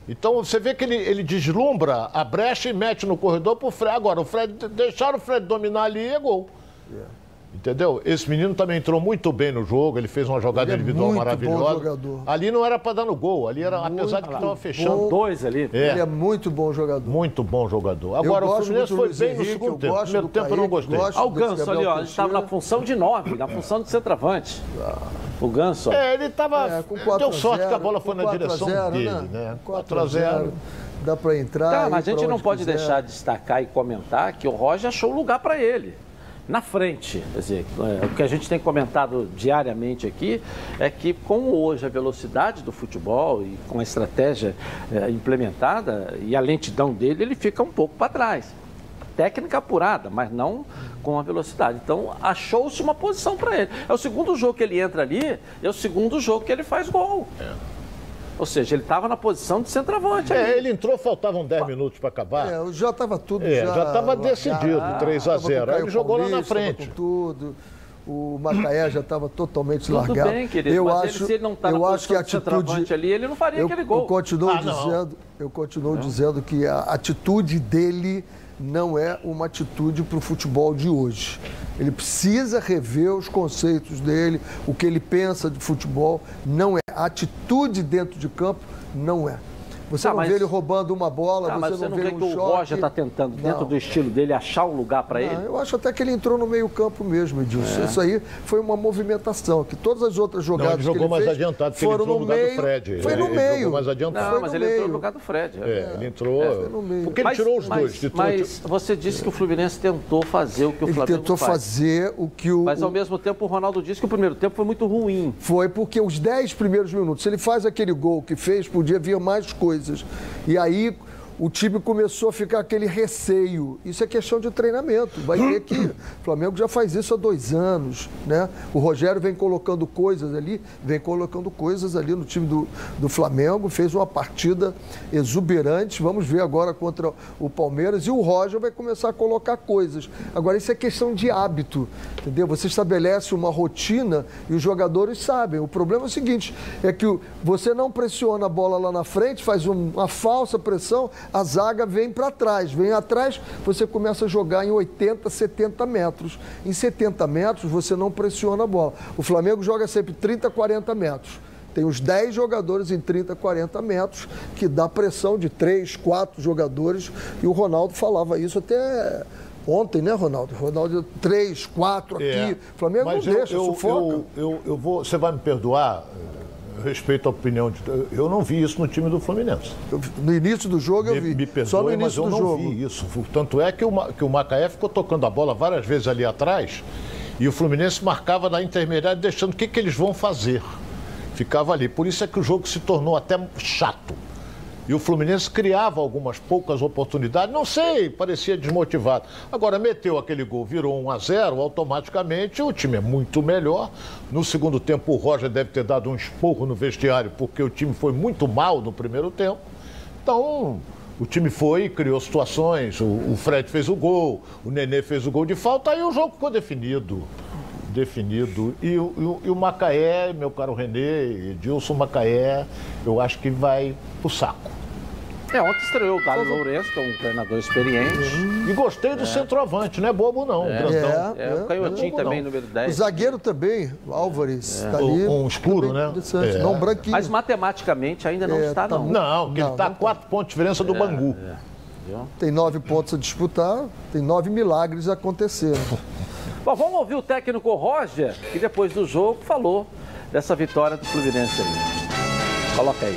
Então você vê que ele, ele deslumbra a brecha e mete no corredor pro Fred. Agora, o Fred, deixaram o Fred dominar ali e é gol. Yeah. Entendeu? Esse menino também entrou muito bem no jogo, ele fez uma jogada ele é individual muito maravilhosa. Bom jogador. Ali não era para dar no gol, ali era, muito apesar de que estava fechando. Bom. Dois ali. É. Ele é muito bom jogador. Muito bom jogador. Agora, o Fluminense foi bem Henrique, no segundo tempo. No primeiro tempo eu não gostei. Olha o Ganso ali, ó. Ele estava na função de nove, na função de centroavante. Ah. O Ganso. É, ele estava. É, deu sorte 0, que a bola foi na direção 0, dele, né? né? 4 a 0 dá para entrar. Tá, mas a gente não pode quiser. deixar de destacar e comentar que o Roger achou lugar para ele na frente. Quer dizer, é, o que a gente tem comentado diariamente aqui é que com hoje a velocidade do futebol e com a estratégia é, implementada e a lentidão dele, ele fica um pouco para trás. Técnica apurada, mas não com a velocidade. Então, achou-se uma posição para ele. É o segundo jogo que ele entra ali, é o segundo jogo que ele faz gol. É. Ou seja, ele estava na posição de centroavante. É, ali. ele entrou, faltavam 10 minutos para acabar. É, já estava tudo. É, já estava decidido, ah, 3 a 0 Aí ele jogou lá na frente. tudo. O Macaé já estava totalmente Tudo largado. Bem, querido, eu acho, ele, se ele não está na acho que a atitude ali, ele não faria eu, aquele gol. Eu continuo ah, dizendo, eu continuo dizendo que a atitude dele não é uma atitude para o futebol de hoje. Ele precisa rever os conceitos dele, o que ele pensa de futebol, não é. A atitude dentro de campo não é. Você tá, não mas... vê ele roubando uma bola, tá, você, você, não, não vê, um que o Roger está tentando, dentro não. do estilo dele, achar um lugar para ele? Eu acho até que ele entrou no meio campo mesmo, Edilson. É. Isso aí foi uma movimentação, que todas as outras jogadas não, ele jogou ele mais fez, adiantado, foram ele no, no meio, Fred. Foi no ele meio. Jogou mais adiantado. Não, mas ele meio. entrou no lugar do Fred. É, é. ele entrou... É, no meio. Porque ele mas, tirou os mas, dois. Mas você disse que o Fluminense tentou fazer o que o ele Flamengo Ele tentou faz. fazer o que o... Mas ao mesmo tempo o Ronaldo disse que o primeiro tempo foi muito ruim. Foi porque os 10 primeiros minutos, se ele faz aquele gol que fez, podia vir mais coisas. E aí o time começou a ficar aquele receio. Isso é questão de treinamento. Vai ver que o Flamengo já faz isso há dois anos, né? O Rogério vem colocando coisas ali, vem colocando coisas ali no time do, do Flamengo, fez uma partida exuberante. Vamos ver agora contra o Palmeiras e o Roger vai começar a colocar coisas. Agora, isso é questão de hábito, entendeu? Você estabelece uma rotina e os jogadores sabem. O problema é o seguinte, é que você não pressiona a bola lá na frente, faz uma falsa pressão, a zaga vem para trás. Vem atrás, você começa a jogar em 80, 70 metros. Em 70 metros, você não pressiona a bola. O Flamengo joga sempre 30, 40 metros. Tem uns 10 jogadores em 30, 40 metros, que dá pressão de 3, 4 jogadores. E o Ronaldo falava isso até ontem, né, Ronaldo? Ronaldo, 3, 4 aqui. É. Flamengo Mas não eu, deixa, eu, sufoca. eu, eu, eu vou, você vai me perdoar, respeito a opinião de. Eu não vi isso no time do Fluminense. Eu- no início do jogo eu vi. me perdoe, Só no mas início eu do não jogo. vi isso. Tanto é que o, que o Macaé ficou tocando a bola várias vezes ali atrás e o Fluminense marcava na intermediária, deixando o que, que eles vão fazer. Ficava ali. Por isso é que o jogo se tornou até chato. E o Fluminense criava algumas poucas oportunidades, não sei, parecia desmotivado. Agora, meteu aquele gol, virou 1 a 0 automaticamente o time é muito melhor. No segundo tempo, o Roger deve ter dado um esporro no vestiário, porque o time foi muito mal no primeiro tempo. Então, o time foi, criou situações, o, Fred fez o gol, o Nenê fez o gol de falta, aí o jogo ficou definido. Definido. E, o- e o- e o Macaé, meu caro Renê, Edilson Macaé, eu acho que vai pro saco. É, ontem estreou o Dário Lourenço, que é um treinador experiente. E gostei do centroavante, não é bobo não, É, grandão. é, o Canhotinho Não, não. também, número O 10. zagueiro também, o Álvares, É. tá ali. Um- escuro, né? É. Não, branquinho. Mas matematicamente ainda não É, está, tá não. Não, porque Não, ele tá a não quatro pontos de diferença do Bangu. Tem nove pontos a disputar, tem nove milagres a acontecer. Bom, vamos ouvir o técnico Roger, que depois do jogo falou dessa vitória do Fluminense aí. Coloca aí.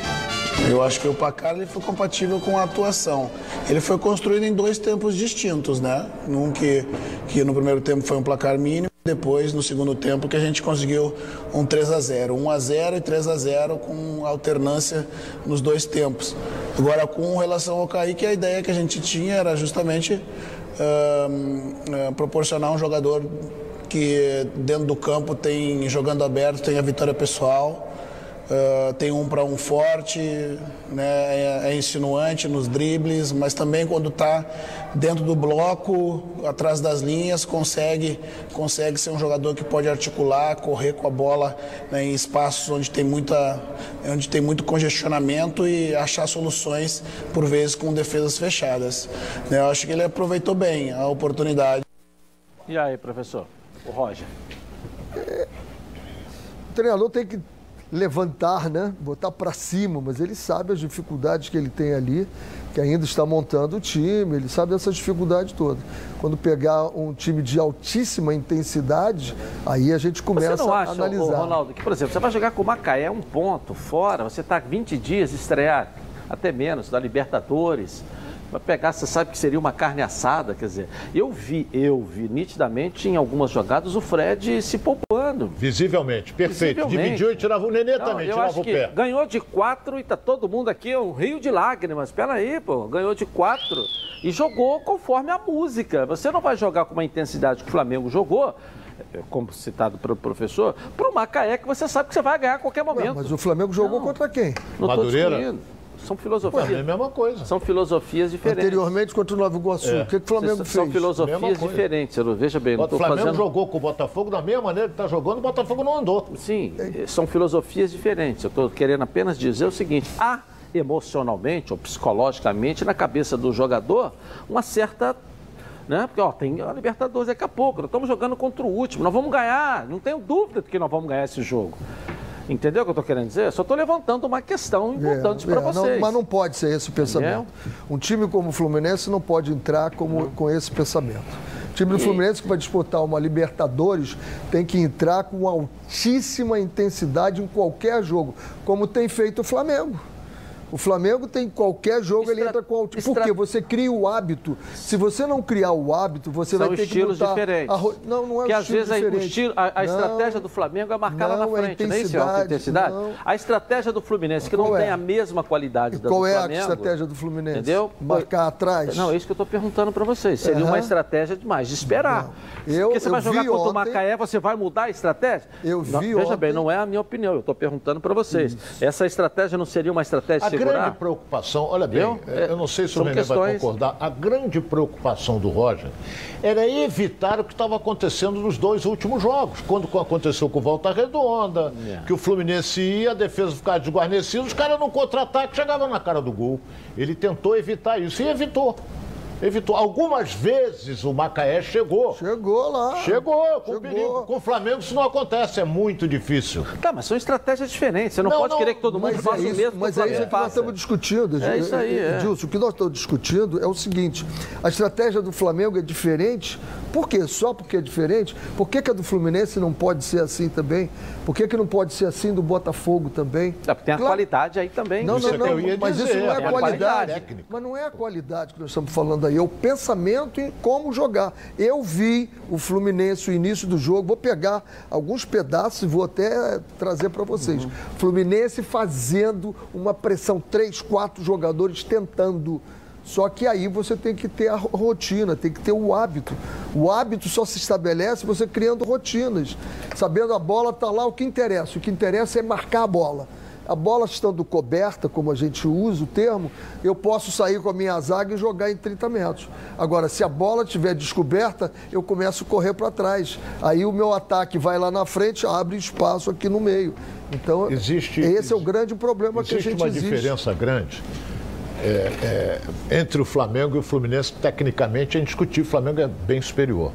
Eu acho que o placar ele foi compatível com a atuação. Ele foi construído em dois tempos distintos, né? Num que, que no primeiro tempo foi um placar mínimo, depois no segundo tempo que a gente conseguiu um 3 a 0, 1 a 0 e 3 a 0 com alternância nos dois tempos. Agora com relação ao Kaique, a ideia que a gente tinha era justamente ahn, ah, proporcionar um jogador que dentro do campo tem jogando aberto, tem a vitória pessoal. Uh, tem um para um forte, né, é, é insinuante nos dribles, mas também quando está dentro do bloco, atrás das linhas, consegue, consegue ser um jogador que pode articular, correr com a bola né, em espaços onde tem, muita, onde tem muito congestionamento e achar soluções, por vezes, com defesas fechadas. Né, eu acho que ele aproveitou bem a oportunidade. E aí, professor? O Roger. O treinador tem que levantar, né? Botar para cima, mas ele sabe as dificuldades que ele tem ali, que ainda está montando o time, ele sabe dessas dificuldades todas. Quando pegar um time de altíssima intensidade, aí a gente começa Você não a acha, ô, analisar. Ronaldo, que, por exemplo, você vai jogar com o Macaé um ponto fora, você está 20 dias estrear, até menos, da Libertadores. Vai pegar, você sabe que seria uma carne assada, quer dizer. Eu vi, eu vi nitidamente em algumas jogadas o Fred se poupando. Visivelmente, perfeito. Visivelmente. Dividiu e tirava o Nenê Não, também, eu tirava acho o que pé. ganhou de quatro e tá todo mundo aqui, um rio de lágrimas. Pera aí, pô. Ganhou de quatro e jogou conforme a música. Você não vai jogar com uma intensidade que o Flamengo jogou, eh, como citado pelo professor, para o Macaé que você sabe que você vai ganhar a qualquer momento. Mas o Flamengo jogou Não. contra quem? Não tô Madureira? São filosofias. é a mesma coisa. São filosofias diferentes. Anteriormente contra o Nova Iguaçu. É. O que, que o Flamengo São- fez? São filosofias coisa. diferentes. Eu não- Veja bem, não O Flamengo fazendo... jogou com o Botafogo da mesma maneira que está jogando, o Botafogo não andou. Sim, eh, são filosofias diferentes. Eu estou querendo apenas dizer o seguinte: há emocionalmente ou psicologicamente na cabeça do jogador uma certa. Né? Porque ó, tem a Libertadores daqui a pouco, nós estamos jogando contra o último, nós vamos ganhar, não tenho dúvida de que nós vamos ganhar esse jogo. Entendeu o que eu estou querendo dizer? Só estou levantando uma questão importante É, para é, não- vocês. mas não pode ser esse o pensamento. Um time como o Fluminense não pode entrar como, com esse pensamento. O time do Fluminense que vai disputar uma Libertadores tem que entrar com altíssima intensidade em qualquer jogo, como tem feito o Flamengo. O Flamengo tem qualquer jogo, ele entra com alto. estra- Porque você cria o hábito. Se você não criar o hábito, você São vai ter estilos que botar diferentes. ro- Não, não é Porque um às vezes a, o diferente. estilo- a- a Não, estratégia do Flamengo é marcar lá na não, é frente, não é isso? É a intensidade, intensidade? não. A estratégia do Fluminense, que Qual não é? tem a mesma qualidade da Qual do é a Flamengo. estratégia do Fluminense? Entendeu? Marcar atrás? Não, é isso que eu estou perguntando para vocês. Seria uma Aham. estratégia demais, de esperar. Eu- Porque você eu vai jogar contra o Macaé, você vai mudar a estratégia? Eu Não, vi Veja ontem- bem, não é a minha opinião, eu estou perguntando para vocês. Essa estratégia não seria uma estratégia Até grande segurar. preocupação, olha bem, Viu? eu não sei se o Nenê vai questões. concordar, a grande preocupação do Roger era evitar o que estava acontecendo nos dois últimos jogos. Quando aconteceu com o Volta Redonda, É. que o Fluminense ia, a defesa ficava desguarnecida, os caras no contra-ataque chegavam na cara do gol. Ele tentou evitar isso e evitou. Evitou. Algumas vezes o Macaé chegou. Chegou lá. Chegou, com Chegou. perigo. Com o Flamengo isso não acontece, é muito difícil. Tá, mas são estratégias diferentes. Você não, Não, pode não, querer que todo mundo Mas faça é o isso, mesmo mas que o é isso que nós estamos discutindo. É isso aí, é. Edilson, o que nós estamos discutindo é o seguinte: a estratégia do Flamengo é diferente. Por quê? Só porque é diferente? Por que, que a do Fluminense não pode ser assim também? Por que, que não pode ser assim do Botafogo também? É, porque tem a Claro. qualidade aí também. Não, não, é não, mas dizer, isso não é é a qualidade. qualidade. Mas não é a qualidade que nós estamos falando aí, é o pensamento em como jogar. Eu vi o Fluminense, o início do jogo, vou pegar alguns pedaços e vou até trazer para vocês. Uhum. Fluminense fazendo uma pressão, três, quatro jogadores tentando. Só que aí você tem que ter a ro- rotina, tem que ter o hábito. O hábito só se estabelece você criando rotinas. Sabendo a bola está lá, o que interessa? O que interessa é marcar a bola. A bola estando coberta, como a gente usa o termo, eu posso sair com a minha zaga e jogar em 30 metros. Agora, se a bola estiver descoberta, eu começo a correr para trás. Aí o meu ataque vai lá na frente, abre espaço aqui no meio. Então, Existe- esse é o grande problema que a Existe gente uma existe. diferença grande é, é, entre o Flamengo e o Fluminense. Tecnicamente é indiscutível, o Flamengo é bem superior.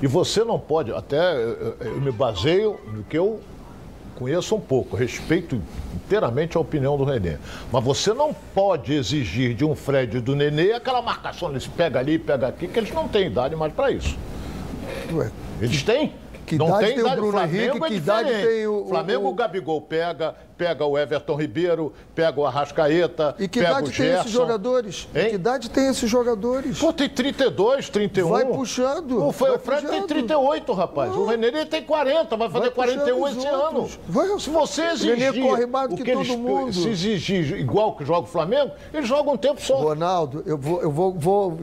E você não pode, até eu, me baseio no que eu conheço um pouco, respeito inteiramente a opinião do Renê. Mas você não pode exigir de um Fred e do Nenê aquela marcação, eles pega ali, pega aqui, que eles não têm idade mais para isso. Ué, Eles têm. Que não idade tem tem o. Bruno Flamengo Henrique? é Que idade tem o- o- Flamengo, o o- Gabigol pega, pega o Everton Ribeiro, pega o Arrascaeta, E que idade o tem esses jogadores? Hein? Que idade tem esses jogadores? Pô, tem 32, 31. Vai puxando, O, Fre- vai o Fred tem puxando. 38, rapaz. O Renê tem 40, vai fazer Vai 41 puxando os esse ano. Vai- Se você O exigir Nenê corre mais do o que que todo eles, mundo. se exigir igual que joga o Flamengo, ele joga um tempo só. Ronaldo, eu vou, eu vou, vou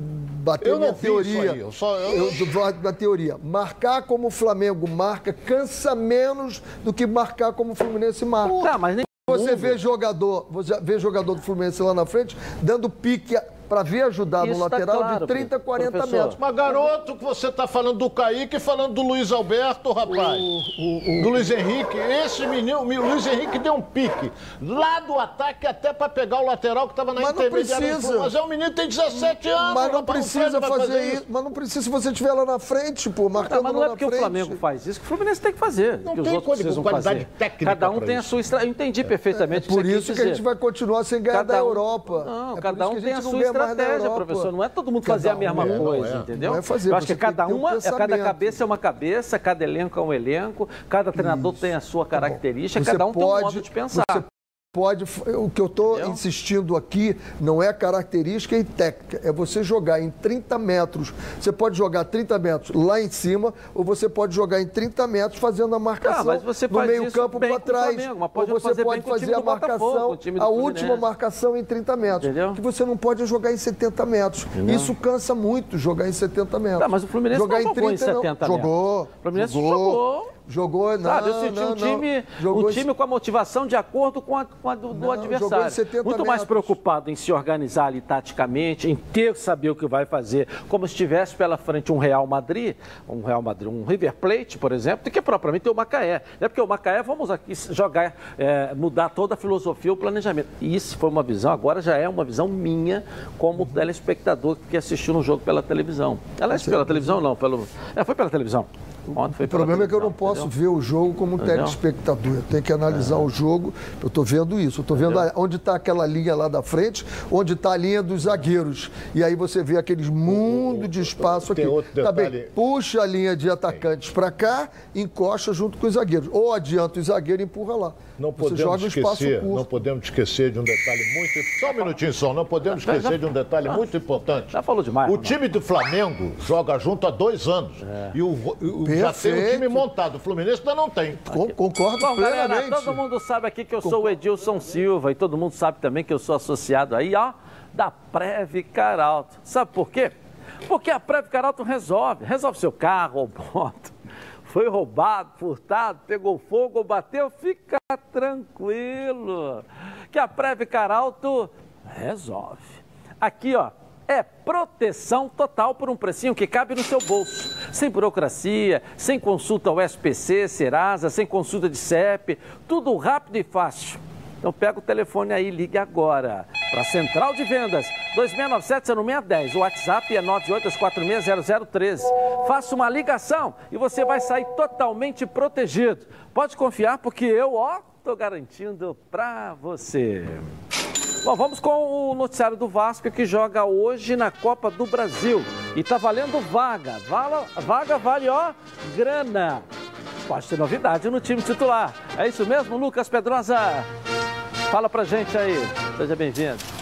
bater Eu minha isso teoria. aí, eu só- eu- Eu vou na teoria. Marcar como o Flamengo marca cansa menos do que marcar como o Fluminense marca. Tá, mas nem Você vê jogador, você vê jogador do Fluminense lá na frente dando pique para vir ajudar Isso no tá lateral claro, de 30, 40 professor. metros. Mas garoto, que você tá falando do Kaique e falando do Luiz Alberto, rapaz. do Luiz Henrique. Esse menino, o Luiz Henrique deu um pique. Lá do ataque até para pegar o lateral que estava na Mas não intermediária. do precisa. Mas é um menino que tem 17 anos. Mas não rapaz, o precisa vai fazer isso. Mas não precisa se você estiver lá na frente, pô, Tá, marcando mas não lá é na porque o. Flamengo faz isso que o Fluminense tem que fazer. Não que os tem outros quali- precisam qualidade fazer. técnica Cada um tem a isso. sua estratégia. Eu entendi perfeitamente É por o que você isso que a gente vai continuar sem ganhar Cada da Europa. Não, É por cada isso um tem a gente não sua da estratégia, professor. Não é todo mundo Cada fazer a mesma é, coisa, é. entendeu? Não é fazer, Eu acho que cada ter um uma, cada cabeça é uma cabeça, cada elenco é um elenco, cada treinador tem a sua característica, Você cada um tem um pode- modo de pensar. você Pode, o que eu estou Entendeu? insistindo aqui não é característica e técnica, é você jogar em 30 metros. Você pode jogar 30 metros lá em cima, ou você pode jogar em 30 metros fazendo a marcação Ah, no faz meio isso campo bem para trás. Flamengo, ou você fazer pode fazer a marcação, a última marcação em 30 metros. Entendeu? Que você não pode jogar em 70 metros. Isso cansa muito, jogar em 70 metros. Tá, mas o Fluminense jogar não em jogou em 30 não. 70 metros. Jogou. O Fluminense jogou. Jogou, não, Sabe, eu senti não, um time. Jogou em- time com a motivação de acordo com a, com a do, do Não, jogou em adversário. 70 Muito mais metros. preocupado em se organizar ali taticamente, em ter saber o que vai fazer, como se tivesse pela frente um Real Madrid, um Real Madrid, um River Plate, por exemplo, do que propriamente o Macaé. Não é porque o Macaé, vamos aqui jogar, é, mudar toda a filosofia, o planejamento. E isso foi uma visão, agora já é uma visão minha como telespectador que assistiu no jogo pela televisão. Aliás, pela televisão não, pelo. É, foi pela televisão. Ontem foi O problema é que eu não posso entendeu? ver o jogo como um Entendeu? telespectador. Eu tenho que analisar o jogo. Eu estou vendo isso. Eu estou vendo a- onde está aquela linha lá da frente, onde está a linha dos zagueiros. E aí você vê aqueles mundo de espaço aqui. tem outro Tá bem, detalhe. puxa a linha de atacantes para cá, encosta junto com os zagueiros. Ou adianta o zagueiro e empurra lá. Não você podemos joga espaço esquecer, curto. não podemos esquecer de um detalhe muito. Só um minutinho só, não podemos esquecer já- de um detalhe muito importante. Já falou demais. O time do Flamengo joga junto há dois anos. E o, o- já tem o time Perfeito. montado. O Fluminense ainda não tem. Con- Concordo Bom, galera, plenamente. todo mundo sabe aqui que eu sou o Edilson Silva e todo mundo sabe também que eu sou associado aí, ó, da Preve Caralto. Sabe por quê? Porque a Preve Caralto resolve. Resolve seu carro ou moto. Foi roubado, furtado, pegou fogo ou bateu, fica tranquilo. que a Preve Caralto resolve. Aqui, ó, é proteção total por um precinho que cabe no seu bolso. Sem burocracia, sem consulta ao SPC, Serasa, sem consulta de CEP, tudo rápido e fácil. Então pega o telefone aí, ligue agora para a Central de Vendas 2697-0610. O WhatsApp é 982460013. Faça uma ligação e você vai sair totalmente protegido. Pode confiar porque eu, ó, estou garantindo para você. Bom, vamos com o noticiário do Vasco que joga hoje na Copa do Brasil. E tá valendo vaga. Vala, vaga vale, ó, grana. Pode ter novidade no time titular. É isso mesmo, Lucas Pedrosa? Fala pra gente aí. Seja bem-vindo.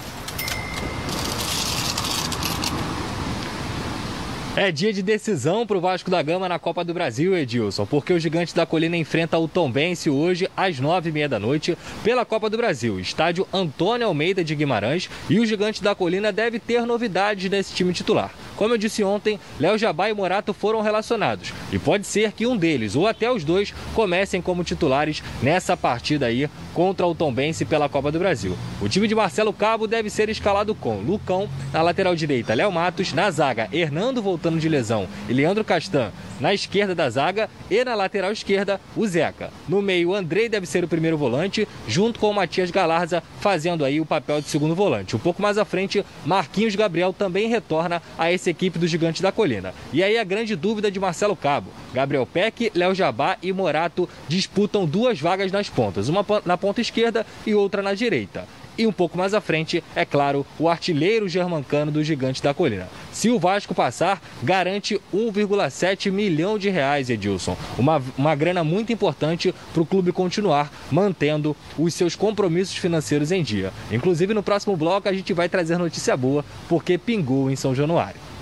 É dia de decisão para o Vasco da Gama na Copa do Brasil, Edilson, porque o Gigante da Colina enfrenta o Tombense hoje às nove e meia da noite pela Copa do Brasil, estádio Antônio Almeida de Guimarães, e o Gigante da Colina deve ter novidades nesse time titular. Como eu disse ontem, Léo Jabá e Morato foram relacionados e pode ser que um deles ou até os dois comecem como titulares nessa partida aí contra o Tombense pela Copa do Brasil. O time de Marcelo Cabo deve ser escalado com Lucão na lateral direita, Léo Matos na zaga, Hernando voltando de lesão e Leandro Castan na esquerda da zaga e na lateral esquerda o Zeca. No meio, Andrei deve ser o primeiro volante, junto com o Matias Galarza fazendo aí o papel de segundo volante. Um pouco mais à frente, Marquinhos Gabriel também retorna a essa equipe do Gigante da Colina. E aí a grande dúvida de Marcelo Cabo. Gabriel Peck, Léo Jabá e Morato disputam duas vagas nas pontas, uma na ponta esquerda e outra na direita. E um pouco mais à frente, é claro, o artilheiro germancano do Gigante da Colina. Se o Vasco passar, garante 1,7 milhão de reais, Edilson. Uma, uma grana muito importante para o clube continuar mantendo os seus compromissos financeiros em dia. Inclusive, no próximo bloco, a gente vai trazer notícia boa, porque pingou em São Januário.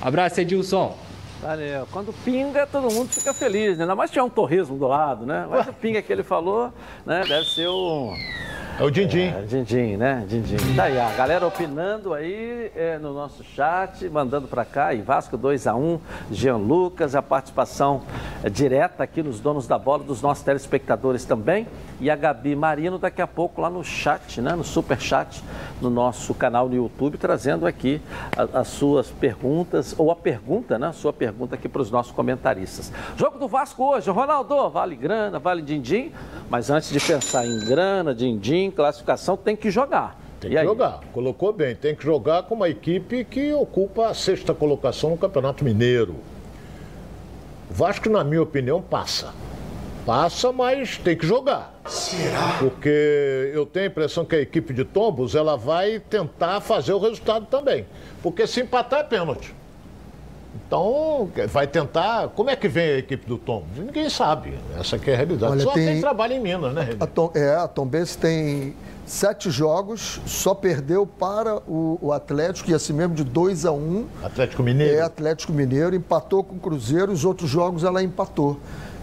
Abraço, Edilson. Valeu. Quando pinga, todo mundo fica feliz, né? Ainda mais tiver um torresmo do lado, né? Mas o pinga que ele falou, né? Deve ser o... É o Dindim. É, Dindim, né? Dindim. Tá aí, a galera opinando aí é, no nosso chat, mandando para cá. E Vasco 2x1, Jean Lucas, a participação é, direta aqui nos donos da bola, dos nossos telespectadores também. E a Gabi Marino daqui a pouco lá no chat, né? No super chat, no nosso canal no YouTube, trazendo aqui a, as suas perguntas, ou a pergunta, né? A sua pergunta aqui para os nossos comentaristas. Jogo do Vasco hoje, Ronaldo, vale grana, vale din-din, mas antes de pensar em grana, din-din, classificação, tem que jogar. Tem que jogar, colocou bem, tem que jogar com uma equipe que ocupa a sexta colocação no Campeonato Mineiro. O Vasco, na minha opinião, passa. Passa, mas tem que jogar. Será? Porque eu tenho a impressão que a equipe de Tombos ela vai tentar fazer o resultado também. Porque se empatar é pênalti. Então, vai tentar. Como é que vem a equipe do Tom? Ninguém sabe. Essa é a realidade. Olha, Só tem- quem trabalha em Minas, né, Renê? A Tom, é, a Tombense tem sete jogos, só perdeu para o, o Atlético, e assim mesmo de 2 a 1 um, Atlético Mineiro. É, Atlético Mineiro, empatou com o Cruzeiro, os outros jogos ela empatou.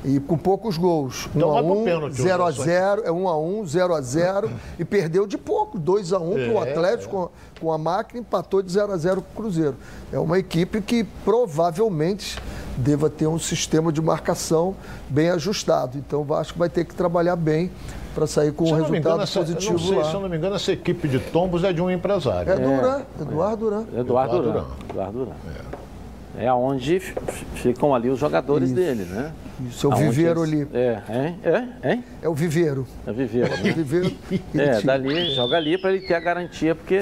E com poucos gols. Então 1 vai a pro 1, pênalti, 0 a Wilson. 0, é 1 a 1, 0 a 0 e perdeu de pouco, 2 a 1 para o É, Atlético com, com a máquina, empatou de 0 a 0 com o Cruzeiro. É uma equipe que provavelmente deva ter um sistema de marcação bem ajustado. Então o Vasco vai ter que trabalhar bem para sair com Se um resultado engano, essa, positivo não sei, lá. se eu não me engano, essa equipe de Tombos é de um empresário. É Duran, Eduardo Duran. Eduardo Eduardo Duran. Duran. Eduardo Duran. É onde ficam ali os jogadores dele, né? Isso é o Aonde viveiro eles- ali. É, hein? É, hein? É o viveiro. É viveiro, É o né? viveiro. É, dali, joga ali para ele ter a garantia, porque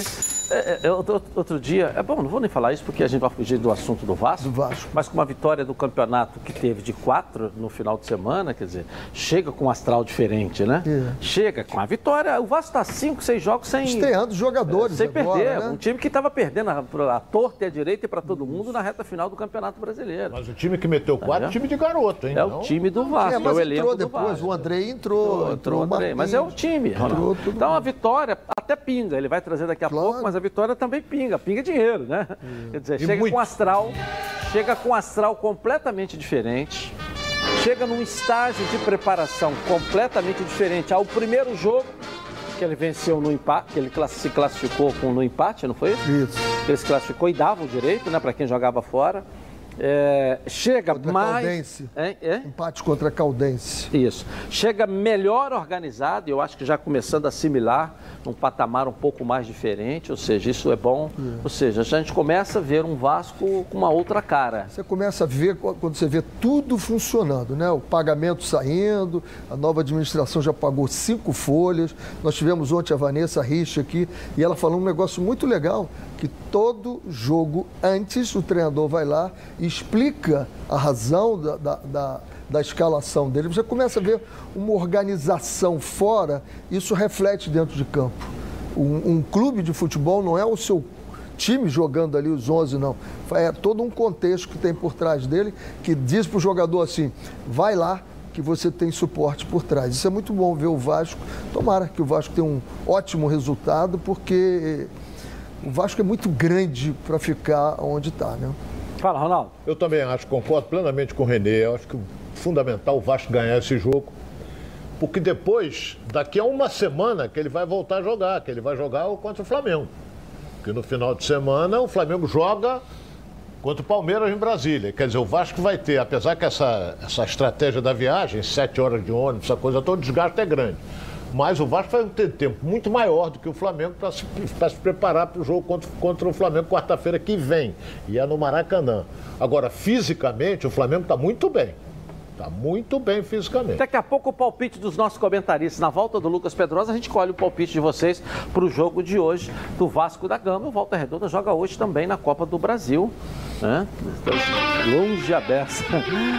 é, é, outro, outro dia, é bom, não vou nem falar isso porque a gente vai fugir do assunto do Vasco, Do Vasco. mas com uma vitória do campeonato que teve de quatro no final de semana, quer dizer, chega com um astral diferente, né? É. Chega com a vitória, o Vasco está cinco, seis jogos sem... Estreando os jogadores Sem agora, perder, né? um time que estava perdendo a, a torta e a direita e para todo mundo na reta final do Campeonato Brasileiro. Mas o time que meteu quatro é vendo? time de garoto, hein? É Não- o time do Vasco, É, é, mas o elenco entrou do depois, Vasco. o Andrei entrou, entrou, o Andrei, mas é o time, entrou Então a vitória até pinga, ele vai trazer daqui a Claro. pouco, mas a vitória também pinga, pinga dinheiro, né? Quer dizer, E chega muito. com astral, chega com astral completamente diferente, chega num estágio de preparação completamente diferente ao primeiro jogo que ele venceu no empate, que ele se classificou com, no empate, não foi isso? Isso. Ele se classificou e dava o direito, né, para quem jogava fora. É, chega Contra mais. Caldense. É, é? Empate contra a Caldense. Isso. Chega melhor organizado, eu acho que já começando a assimilar num patamar um pouco mais diferente, ou seja, isso é bom. Ou seja, a gente começa a ver um Vasco com uma outra cara. Você começa a ver quando você vê tudo funcionando, né? O pagamento saindo, a nova administração já pagou cinco folhas. Nós tivemos ontem a Vanessa Rich aqui e ela falou um negócio muito legal, que todo jogo antes o treinador vai lá e explica a razão da, da, da, da escalação dele. Você começa a ver uma organização fora, isso reflete dentro de campo. Um, um clube de futebol não é o seu time jogando ali os 11, não. É todo um contexto que tem por trás dele, que diz para o jogador assim, vai lá que você tem suporte por trás. Isso é muito bom ver o Vasco. Tomara que o Vasco tenha um ótimo resultado, porque o Vasco é muito grande para ficar onde está, né? Fala, Ronaldo. Eu também acho, concordo plenamente com o Renê. Eu acho que é fundamental o Vasco ganhar esse jogo. Porque depois, daqui a uma semana, que ele vai voltar a jogar, que ele vai jogar contra o Flamengo. Porque no final de semana o Flamengo joga contra o Palmeiras em Brasília. Quer dizer, o Vasco vai ter, apesar que essa, essa estratégia da viagem, sete horas de ônibus, essa coisa toda, o desgaste é grande. Mas o Vasco vai ter tempo muito maior do que o Flamengo para se, se preparar para o jogo contra, contra o Flamengo quarta-feira que vem. E é no Maracanã. Agora, fisicamente, o Flamengo está muito bem. Está muito bem fisicamente. Daqui a pouco o palpite dos nossos comentaristas. Na volta do Lucas Pedrosa, a gente colhe o palpite de vocês para o jogo de hoje do Vasco da Gama. O Volta Redonda joga hoje também na Copa do Brasil. Né? Longe a beça.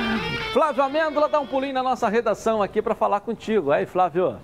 Flávio Amêndola, dá um pulinho na nossa redação aqui para falar contigo. Aí, Flávio.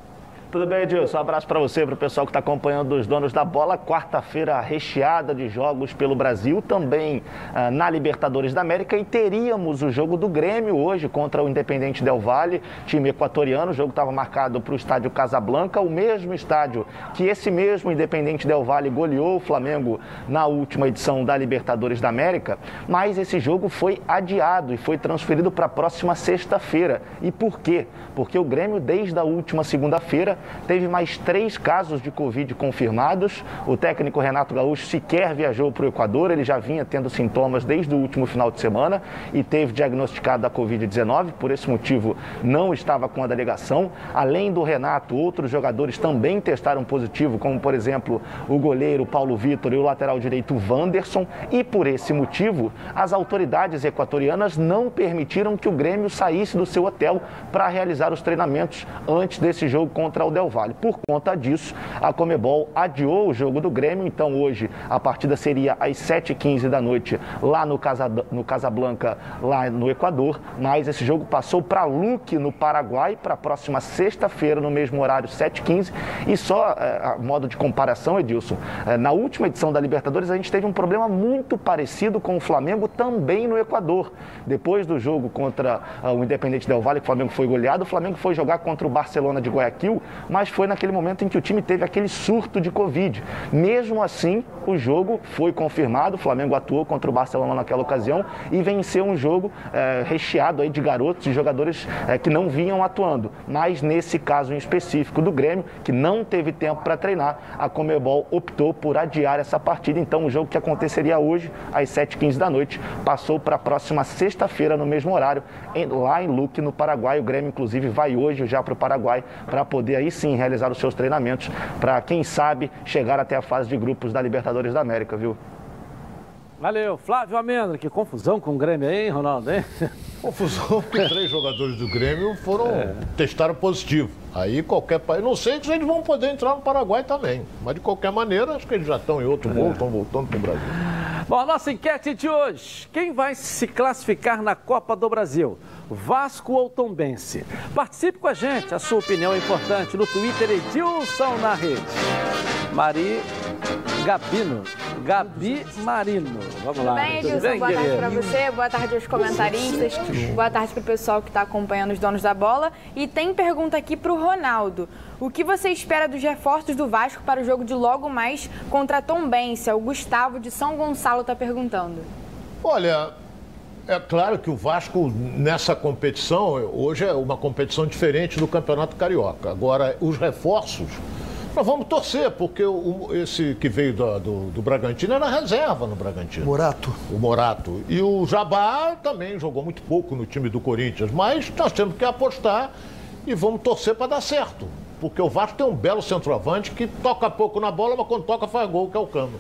Tudo bem, Edilson? Um abraço para você, para o pessoal que está acompanhando os donos da bola. Quarta-feira recheada de jogos pelo Brasil, também ah, na Libertadores da América. E teríamos o jogo do Grêmio hoje contra o Independente Del Valle, time equatoriano. O jogo estava marcado para o estádio Casablanca, o mesmo estádio que esse mesmo Independente Del Valle goleou o Flamengo na última edição da Libertadores da América. Mas esse jogo foi adiado e foi transferido para a próxima sexta-feira. E por quê? Porque o Grêmio, desde a última segunda-feira, teve mais três casos de Covid confirmados. O técnico Renato Gaúcho sequer viajou para o Equador, ele já vinha tendo sintomas desde o último final de semana e teve diagnosticado a Covid-19, por esse motivo não estava com a delegação. Além do Renato, outros jogadores também testaram positivo, como por exemplo o goleiro Paulo Vitor e o lateral direito Wanderson, e por esse motivo as autoridades equatorianas não permitiram que o Grêmio saísse do seu hotel para realizar os treinamentos antes desse jogo contra o Del Valle. Por conta disso, a Comebol adiou o jogo do Grêmio, então hoje a partida seria às 7h15 da noite lá no, Casa, no Casablanca, lá no Equador, mas esse jogo passou para Luque, no Paraguai, para a próxima sexta-feira, no mesmo horário, 7h15. E só é, modo de comparação, Edilson, é, na última edição da Libertadores a gente teve um problema muito parecido com o Flamengo também no Equador. Depois do jogo contra uh, o Independente Del Valle, que o Flamengo foi goleado, o Flamengo foi jogar contra o Barcelona de Guayaquil, mas foi naquele momento em que o time teve aquele surto de Covid. Mesmo assim, o jogo foi confirmado, o Flamengo atuou contra o Barcelona naquela ocasião e venceu um jogo é, recheado aí de garotos e jogadores é, que não vinham atuando. Mas nesse caso em específico do Grêmio, que não teve tempo para treinar, a Comebol optou por adiar essa partida. Então o jogo que aconteceria hoje, às 7h15 da noite, passou para a próxima sexta-feira, no mesmo horário, em, lá em Luque, no Paraguai. O Grêmio, inclusive, vai hoje já para o Paraguai para poder aí sim realizar os seus treinamentos para, quem sabe, chegar até a fase de grupos da Libertadores da América, viu? Valeu, Flávio Amêndola, que confusão com o Grêmio aí, Ronaldo, hein? Confusão porque três jogadores do Grêmio foram é. testaram positivo. Aí qualquer país, não sei se eles vão poder entrar no Paraguai também, mas de qualquer maneira acho que eles já estão em outro voo, é. estão voltando para o Brasil. Bom, a nossa enquete de hoje, quem vai se classificar na Copa do Brasil? Vasco ou Tombense? Participe com a gente, a sua opinião é importante no Twitter Edilson na rede. Mari Gabino. Gabi Marino. Vamos Tudo lá. Bem, Edilson, bem, boa tarde para você, boa tarde aos comentaristas, boa tarde para o pessoal que está acompanhando os donos da bola. E tem pergunta aqui para o Ronaldo. O que você espera dos reforços do Vasco para o jogo de logo mais contra a Tombense? O Gustavo de São Gonçalo está perguntando. Olha, é claro que o Vasco, nessa competição, hoje é uma competição diferente do Campeonato Carioca. Agora, os reforços Nós vamos torcer, porque o, esse que veio do, do, do, Bragantino era reserva no Bragantino. Morato. O Morato. E o Jabá também jogou muito pouco no time do Corinthians. Mas nós temos que apostar e vamos torcer para dar certo. Porque o Vasco tem um belo centroavante que toca pouco na bola, mas quando toca faz gol, que é o Cano.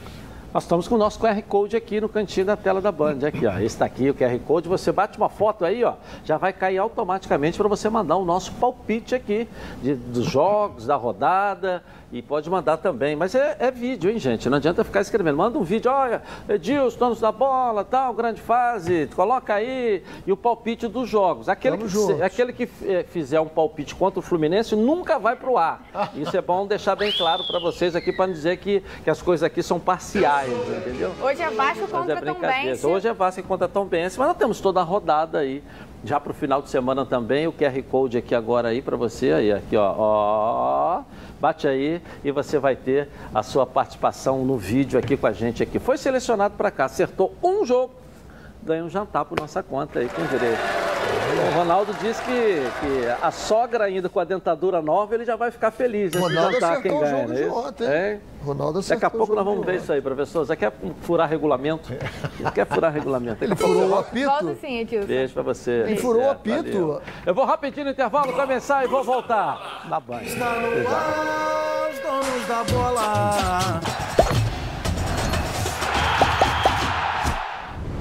Nós estamos com o nosso QR Code aqui no cantinho da tela da Band. Aqui, ó. Aqui, o QR Code. Você bate uma foto aí, ó, já vai cair automaticamente para você mandar o nosso palpite aqui de, dos jogos, da rodada. E pode mandar também, mas é, é, vídeo, hein, gente? Não adianta ficar escrevendo. Manda um vídeo, olha, Edilson, donos da bola, tal, grande fase, coloca aí. E o palpite dos jogos. Aquele, que, aquele que é, fizer um palpite contra o Fluminense nunca vai para o ar. Isso é bom deixar bem claro para vocês aqui, para não dizer que, que as coisas aqui são parciais, entendeu? Hoje é Vasco contra é Tom Benz. Hoje é Vasco contra Tom Benz, mas nós temos toda a rodada aí já para o final de semana também, o QR Code aqui agora aí para você, aí, aqui ó, ó, bate aí e você vai ter a sua participação no vídeo aqui com a gente aqui. Foi selecionado para cá, acertou um jogo, ganha um jantar por nossa conta aí com direito. O Ronaldo disse que, que a sogra ainda com a dentadura nova, ele já vai ficar feliz. Ronaldo jantar, quem ganha, o jogo de ontem. É? Ronaldo Daqui a pouco nós vamos ver isso aí, professor. Você quer furar regulamento? Você quer furar regulamento? Ele furou o apito? Volta sim, Edilson. Beijo pra você. Ele furou o apito. Eu vou rapidinho no intervalo, começar e vou voltar. Na banha. Está no ar, os donos da bola.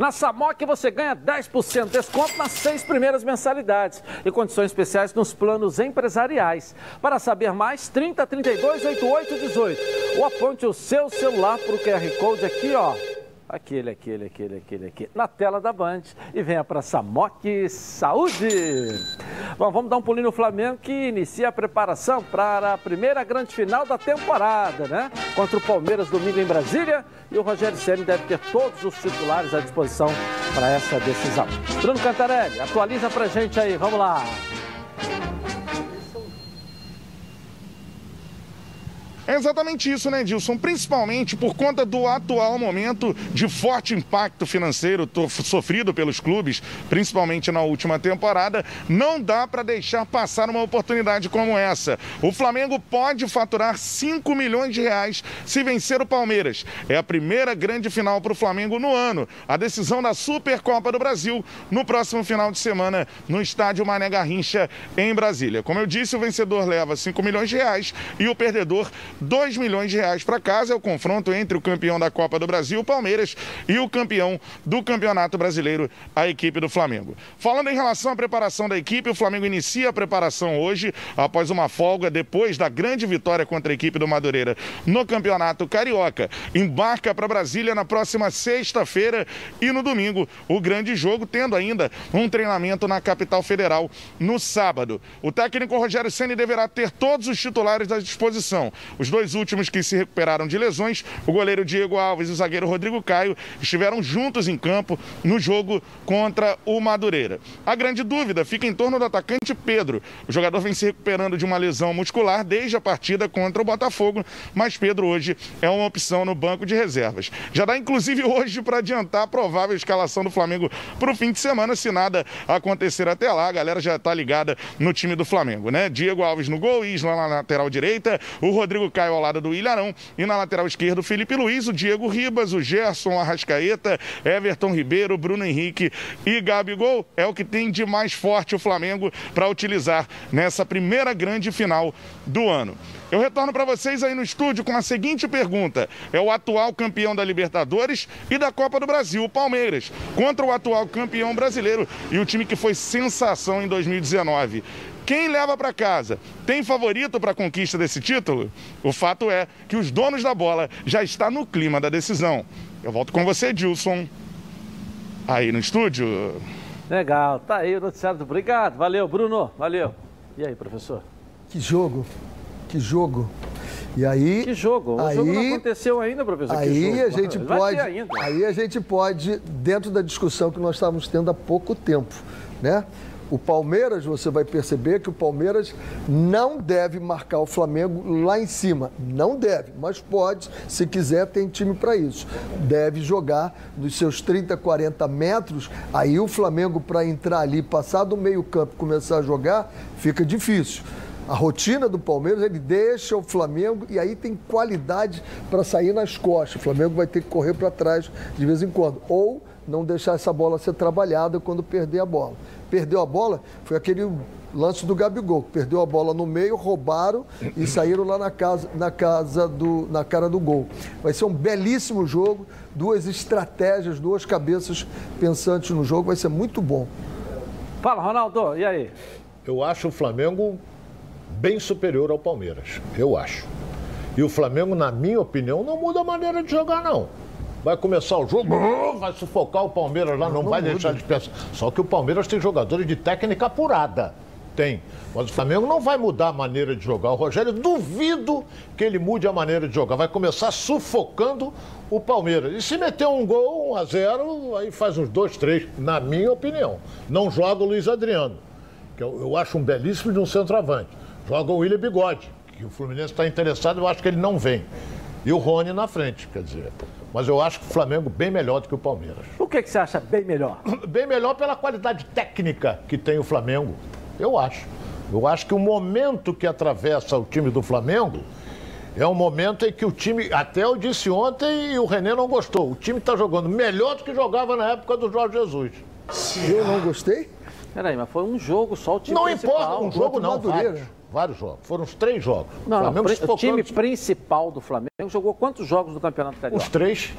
Na Samok você ganha 10% de desconto nas seis primeiras mensalidades e condições especiais nos planos empresariais. Para saber mais, 30 32 88 18 ou aponte o seu celular para o QR Code aqui, ó aquele, aquele, aquele, aquele, aqui, na tela da Band e venha para Samok Saúde. Bom, vamos dar um pulinho no Flamengo que inicia a preparação para a primeira grande final da temporada, né? Contra o Palmeiras domingo em Brasília e o Rogério Ceni deve ter todos os titulares à disposição para essa decisão. Bruno Cantarelli, atualiza pra gente aí, vamos lá. É exatamente isso, né, Dilson? Principalmente por conta do atual momento de forte impacto financeiro sofrido pelos clubes, principalmente na última temporada, não dá para deixar passar uma oportunidade como essa. O Flamengo pode faturar 5 milhões de reais se vencer o Palmeiras. É a primeira grande final para o Flamengo no ano. A decisão da Supercopa do Brasil no próximo final de semana no estádio Mané Garrincha, em Brasília. Como eu disse, o vencedor leva 5 milhões de reais e o perdedor 2 milhões de reais para casa. É o confronto entre o campeão da Copa do Brasil, Palmeiras, e o campeão do Campeonato Brasileiro, a equipe do Flamengo. Falando em relação à preparação da equipe, o Flamengo inicia a preparação hoje, após uma folga, depois da grande vitória contra a equipe do Madureira no Campeonato Carioca. Embarca para Brasília na próxima sexta-feira e no domingo, o grande jogo, tendo ainda um treinamento na capital federal no sábado. O técnico Rogério Ceni deverá ter todos os titulares à disposição. Os dois últimos que se recuperaram de lesões, o goleiro Diego Alves e o zagueiro Rodrigo Caio, estiveram juntos em campo no jogo contra o Madureira. A grande dúvida fica em torno do atacante Pedro. O jogador vem se recuperando de uma lesão muscular desde a partida contra o Botafogo, mas Pedro hoje é uma opção no banco de reservas. Já dá inclusive hoje para adiantar a provável escalação do Flamengo para o fim de semana, se nada acontecer até lá. A galera já está ligada no time do Flamengo, né? Diego Alves no gol, Isla na lateral direita, o Rodrigo Caio ao lado do Ilharão. E na lateral esquerda, o Felipe Luiz, o Diego Ribas, o Gerson Arrascaeta, Everton Ribeiro, Bruno Henrique e Gabigol. É o que tem de mais forte o Flamengo para utilizar nessa primeira grande final do ano. Eu retorno para vocês aí no estúdio com a seguinte pergunta: é o atual campeão da Libertadores e da Copa do Brasil, o Palmeiras, contra o atual campeão brasileiro e o time que foi sensação em 2019. Quem leva para casa? Tem favorito para a conquista desse título? O fato é que os donos da bola já estão no clima da decisão. Eu volto com você, Dilson, aí no estúdio. Legal, tá aí o noticiário. Obrigado, valeu, Bruno, valeu. E aí, professor? Que jogo, que jogo. E aí. Que jogo? O aí, jogo não aconteceu ainda, professor. Aí a gente pode. Aí a gente pode, dentro da discussão que nós estávamos tendo há pouco tempo, né? O Palmeiras, você vai perceber que o Palmeiras não deve marcar o Flamengo lá em cima. Não deve, mas pode, se quiser, tem time para isso. Deve jogar nos seus 30, 40 metros. Aí o Flamengo, para entrar ali, passar do meio-campo começar a jogar, fica difícil. A rotina do Palmeiras, ele deixa o Flamengo e aí tem qualidade para sair nas costas. O Flamengo vai ter que correr para trás de vez em quando. Ou não deixar essa bola ser trabalhada quando perder a bola perdeu a bola foi aquele lance do Gabigol. Perdeu a bola no meio, roubaram e saíram lá na casa, na casa do, na cara do gol. Vai ser um belíssimo jogo, duas estratégias, duas cabeças pensantes no jogo, vai ser muito bom. Fala, Ronaldo, e aí? Eu acho o Flamengo bem superior ao Palmeiras, eu acho. E o Flamengo, na minha opinião, não muda a maneira de jogar, não vai começar o jogo, vai sufocar o Palmeiras lá, não, não vai deixar de pensar. Só que o Palmeiras tem jogadores de técnica apurada. Tem. Mas o Flamengo não vai mudar a maneira de jogar. O Rogério, duvido que ele mude a maneira de jogar. Vai começar sufocando o Palmeiras. E se meter um gol, 1 a 0 aí faz uns dois, três, na minha opinião. Não joga o Luiz Adriano, que eu, eu acho um belíssimo de um centroavante. Joga o William Bigode, que o Fluminense está interessado, eu acho que ele não vem. E o Rony na frente, quer dizer. Mas eu acho que o Flamengo bem melhor do que o Palmeiras. O que, que você acha bem melhor? Bem melhor pela qualidade técnica que tem o Flamengo. Eu acho. Eu acho que o momento que atravessa o time do Flamengo é um momento em que o time, até eu disse ontem e o René não gostou, o time está jogando melhor do que jogava na época do Jorge Jesus. Eu não gostei? Peraí, mas foi um jogo só o time Não principal. importa, um jogo não, vários, vários jogos. Foram os três jogos. Não, não o time principal do Flamengo jogou quantos jogos no Campeonato Carioca? Os três.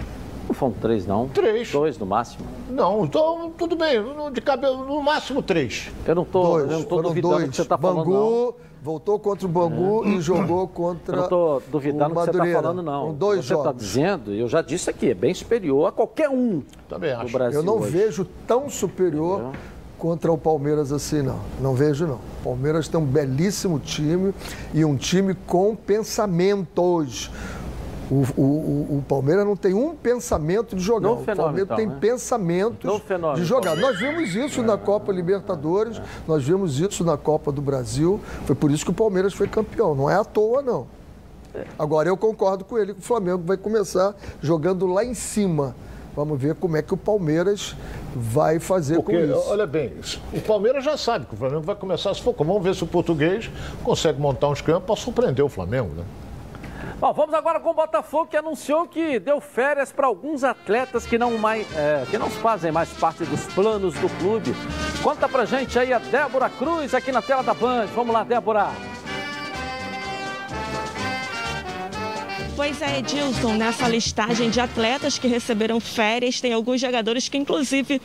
Não foram três, não. Três. Dois no máximo. Não, então tudo bem. De cabelo, no máximo três. Eu não tô, dois, eu não tô duvidando dois. do que você está falando. Bangu voltou contra o Bangu é. e jogou contra. Eu não estou duvidando do que você está falando, não. Com dois você está dizendo, eu já disse aqui, é bem superior a qualquer um Também acho. do Brasil. Eu não hoje. vejo tão superior. Entendeu? Contra o Palmeiras assim, não. Não vejo, não. O Palmeiras tem um belíssimo time e um time com pensamentos. O, o, o, Palmeiras não tem um pensamento de jogar. No o Palmeiras então, tem né? pensamentos de jogar. Nós vimos isso é. na Copa Libertadores, é. nós vimos isso na Copa do Brasil. Foi por isso que o Palmeiras foi campeão. Não é à toa, não. É. Agora eu concordo com ele que o Flamengo vai começar jogando lá em cima. Vamos ver como é que o Palmeiras vai fazer Porque, com isso. Olha bem, o Palmeiras já sabe que o Flamengo vai começar a se focar. Vamos ver se o português consegue montar uns campos para surpreender o Flamengo, né? Bom, vamos agora com o Botafogo, que anunciou que deu férias para alguns atletas que não, mais, é, que não fazem mais parte dos planos do clube. Conta pra gente aí a Débora Cruz aqui na tela da Band. Vamos lá, Débora. Pois é, Edilson, nessa listagem de atletas que receberam férias, tem alguns jogadores que, inclusive,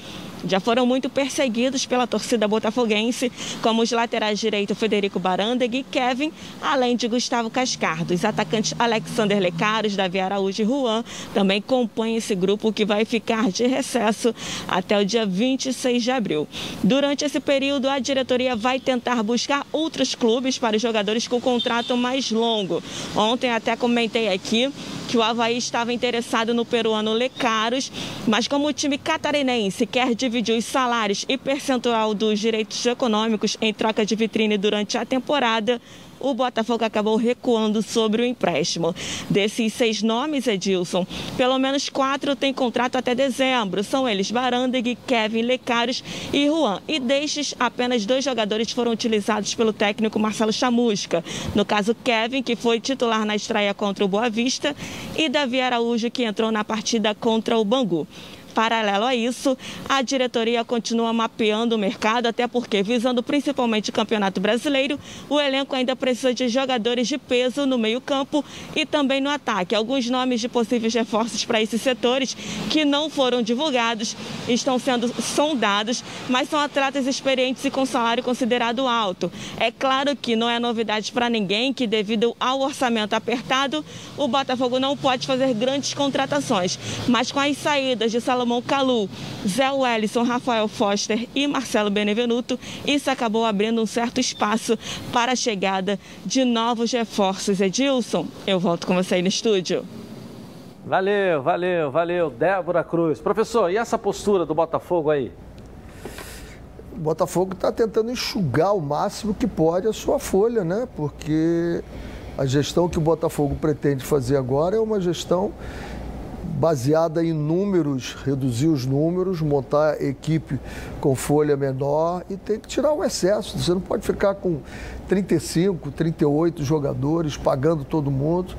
já foram muito perseguidos pela torcida botafoguense, como os laterais direito Federico Barandeg e Kevin, além de Gustavo Cascardo. Os atacantes Alexander Lecaros, Davi Araújo e Juan também compõem esse grupo que vai ficar de recesso até o dia 26 de abril. Durante esse período, a diretoria vai tentar buscar outros clubes para os jogadores com contrato mais longo. Ontem até comentei aqui que o Havaí estava interessado no peruano Lecaros, mas como o time catarinense quer dividir os salários e percentual dos direitos econômicos em troca de vitrine durante a temporada, o Botafogo acabou recuando sobre o empréstimo. Desses seis nomes, Edilson, pelo menos quatro têm contrato até dezembro. São eles Barandeg, Kevin Lecaros e Juan. E destes, apenas dois jogadores foram utilizados pelo técnico Marcelo Chamusca. No caso, Kevin, que foi titular na estreia contra o Boa Vista, e Davi Araújo, que entrou na partida contra o Bangu. Paralelo a isso, a diretoria continua mapeando o mercado, até porque, visando principalmente o Campeonato Brasileiro, o elenco ainda precisa de jogadores de peso no meio-campo e também no ataque. Alguns nomes de possíveis reforços para esses setores que não foram divulgados estão sendo sondados, mas são atletas experientes e com salário considerado alto. É claro que não é novidade para ninguém que, devido ao orçamento apertado, o Botafogo não pode fazer grandes contratações, mas com as saídas de Salomão Salomão Calu, Zé Wellison, Rafael Foster e Marcelo Benevenuto, isso acabou abrindo um certo espaço para a chegada de novos reforços. Edilson, eu volto com você aí no estúdio. Valeu, valeu, valeu. Débora Cruz. Professor, e essa postura do Botafogo aí? O Botafogo está tentando enxugar o máximo que pode a sua folha, né? Porque a gestão que o Botafogo pretende fazer agora é uma gestão baseada em números, reduzir os números, montar equipe com folha menor e tem que tirar o excesso. Você não pode ficar com 35, 38 jogadores pagando todo mundo.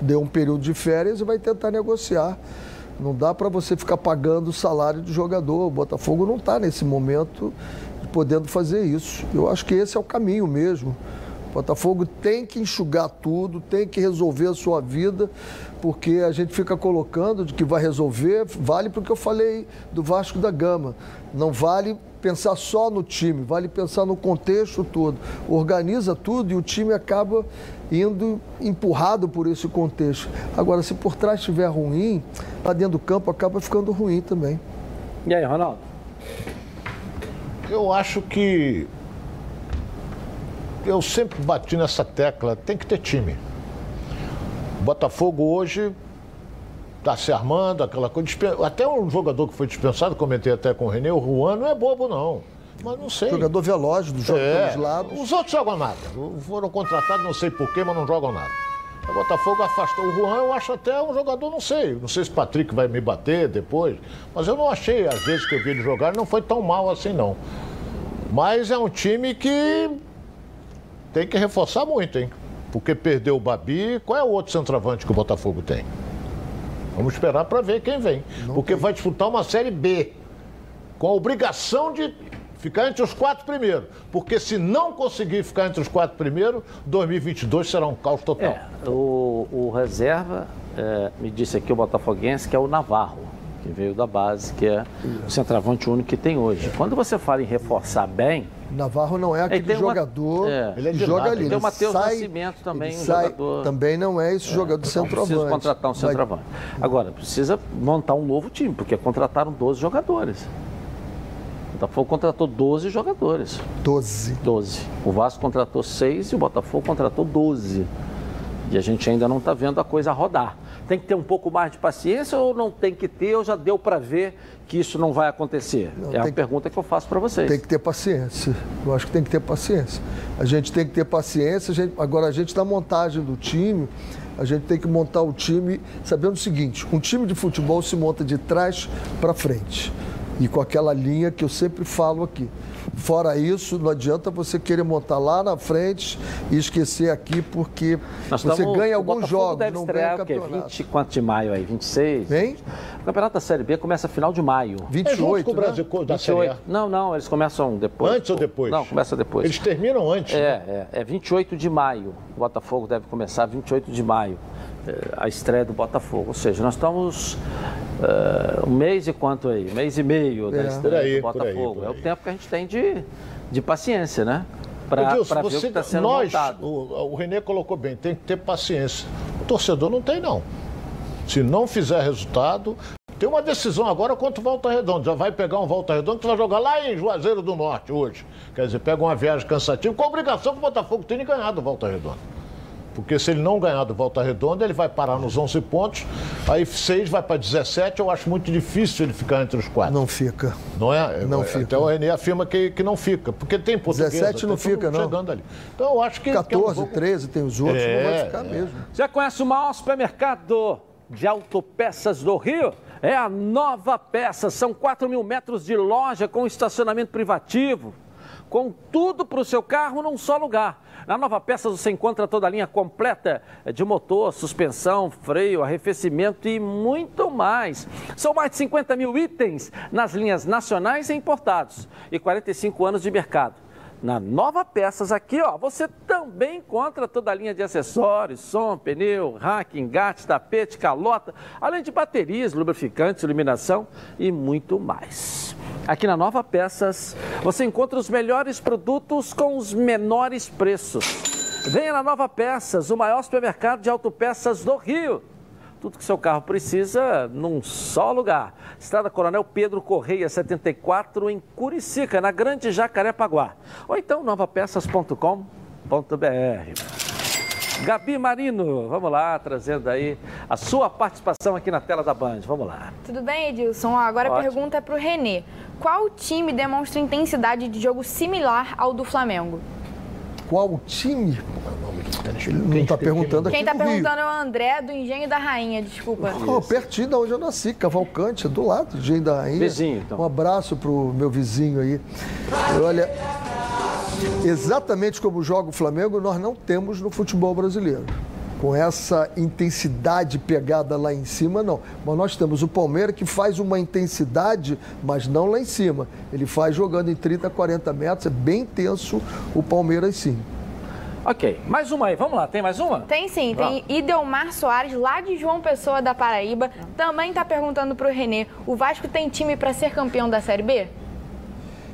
Deu um período de férias e vai tentar negociar. Não dá para você ficar pagando o salário do jogador. O Botafogo não está nesse momento podendo fazer isso. Eu acho que esse é o caminho mesmo. O Botafogo tem que enxugar tudo, tem que resolver a sua vida, porque a gente fica colocando de que vai resolver, vale porque eu falei do Vasco da Gama. Não vale pensar só no time, vale pensar no contexto todo. Organiza tudo e o time acaba indo empurrado por esse contexto. Agora, se por trás estiver ruim, lá dentro do campo acaba ficando ruim também. E aí, Ronaldo? Eu acho que eu sempre bati nessa tecla, tem que ter time. O Botafogo hoje está se armando, aquela coisa. Até um jogador que foi dispensado, comentei até com o Renê, o Juan não é bobo, não. Mas não sei. Jogador veloz do jogo é. pelos lados. Os outros jogam nada. Foram contratados, não sei porquê, mas não jogam nada. O Botafogo afastou. O Juan, eu acho até um jogador, não sei. Não sei se o Patrick vai me bater depois. Mas eu não achei, às vezes que eu vi ele jogar, não foi tão mal assim, não. Mas é um time que tem que reforçar muito, hein? Porque perdeu o Babi. Qual é o outro centroavante que o Botafogo tem? Vamos esperar para ver quem vem. Não porque tem. vai disputar uma Série B. Com a obrigação de ficar entre os quatro primeiros. Porque se não conseguir ficar entre os quatro primeiros, 2022 será um caos total. É, o, o reserva é, me disse aqui o botafoguense que é o Navarro, que veio da base, que é o centroavante único que tem hoje. Quando você fala em reforçar bem, Navarro não é aquele jogador uma, é, ele é que joga ali. Tem o Matheus Nascimento também, um sai, jogador. Também não é esse é, jogador de centroavante. Precisa contratar um centroavante. Vai... Agora, precisa montar um novo time, porque contrataram 12 jogadores. O Botafogo contratou 12 jogadores. 12. 12. O Vasco contratou 6 e o Botafogo contratou 12. E a gente ainda não está vendo a coisa rodar. Tem que ter um pouco mais de paciência ou não tem que ter, ou já deu para ver que isso não vai acontecer? Não, é a pergunta que eu faço para vocês. Tem que ter paciência. Eu acho que tem que ter paciência. A gente tem que ter paciência. A gente, agora, a gente, na montagem do time, a gente tem que montar o time sabendo o seguinte: um time de futebol se monta de trás para frente. E com aquela linha que eu sempre falo aqui. Fora isso, não adianta você querer montar lá na frente e esquecer aqui, porque Nós você estamos, ganha alguns jogos, deve não estrear, ganha o quê? 20, quanto de maio aí? 26? Vem? O campeonato da Série B começa final de maio. 28, é com o Brasil né? da 28. Série A. Não, não, eles começam depois. Antes ou depois? Não, começa depois. Eles terminam antes. É, né? é, é 28 de maio. O Botafogo deve começar 28 de maio a estreia do Botafogo. Ou seja, nós estamos uh, um mês e quanto aí? Um mês e meio da é. estreia aí, do Botafogo. Por aí, por aí. É o tempo que a gente tem de, de paciência, né? Para ver o que está sendo nós, montado. O, o Renê colocou bem, tem que ter paciência. O torcedor não tem, não. Se não fizer resultado, tem uma decisão agora contra o Volta Redonda. Já vai pegar um Volta Redonda que vai jogar lá em Juazeiro do Norte hoje. Quer dizer, pega uma viagem cansativa com a obrigação que o Botafogo tem de ganhar do Volta Redonda. Porque se ele não ganhar do Volta Redonda, ele vai parar nos 11 pontos, aí 6 vai para 17, eu acho muito difícil ele ficar entre os quatro. Não fica. Não é? Não é, fica. Até o René afirma que, que não fica, porque tem portuguesa. 17 não fica, não. chegando ali. Então eu acho que... 14, que é um jogo- 13, tem os outros, não vai É, ficar é. mesmo. Já conhece o maior supermercado de autopeças do Rio? É a Nova Peças. São 4 mil metros de loja com estacionamento privativo, com tudo para o seu carro num só lugar. Na Nova Peças você encontra toda a linha completa de motor, suspensão, freio, arrefecimento e muito mais. São mais de 50 mil itens nas linhas nacionais e importados e 45 anos de mercado. Na Nova Peças aqui, ó, você também encontra toda a linha de acessórios, som, pneu, rack, engate, tapete, calota, além de baterias, lubrificantes, iluminação e muito mais. Aqui na Nova Peças, você encontra os melhores produtos com os menores preços. Venha na Nova Peças, o maior supermercado de autopeças do Rio. Tudo que seu carro precisa num só lugar. Estrada Coronel Pedro Correia 74 em Curicica, na Grande Jacarepaguá. Ou então novapeças.com.br. Gabi Marino, vamos lá, trazendo aí a sua participação aqui na tela da Band. Vamos lá. Tudo bem, Edilson? Agora a Ótimo. pergunta é para o Renê. Qual time demonstra intensidade de jogo similar ao do Flamengo? Qual time? Ele não está perguntando aqui Quem está perguntando é o André do Engenho da Rainha, desculpa. Oh, pertinho da onde eu nasci, Cavalcante, do lado de Engenho da Rainha. Vizinho, então. Um abraço pro meu vizinho aí. E Olha, exatamente como joga o Flamengo, nós não temos no futebol brasileiro. Com essa intensidade pegada lá em cima, não. Mas nós temos o Palmeiras que faz uma intensidade, mas não lá em cima. Ele faz jogando em 30, 40 metros, é bem intenso o Palmeiras sim. Ok, mais uma aí, vamos lá, tem mais uma? Tem sim, tem Idelmar Soares, lá de João Pessoa, da Paraíba. Também está perguntando para o Renê, o Vasco tem time para ser campeão da Série B?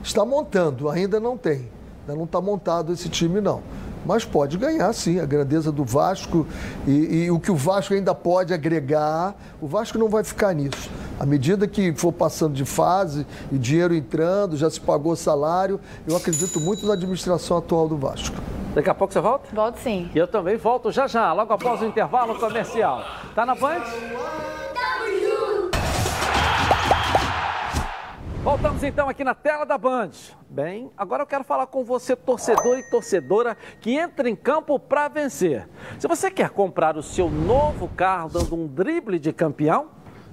Está montando, ainda não tem. Ainda não está montado esse time, não. Mas pode ganhar, sim, a grandeza do Vasco e, e o que o Vasco ainda pode agregar. O Vasco não vai ficar nisso. À medida que for passando de fase e dinheiro entrando, já se pagou salário, eu acredito muito na administração atual do Vasco. Daqui a pouco você volta? Volto sim. E eu também volto já já, logo após o intervalo comercial. Tá na Band? Voltamos então aqui na tela da Band. Bem, agora eu quero falar com você, torcedor e torcedora, que entra em campo para vencer. Se você quer comprar o seu novo carro dando um drible de campeão,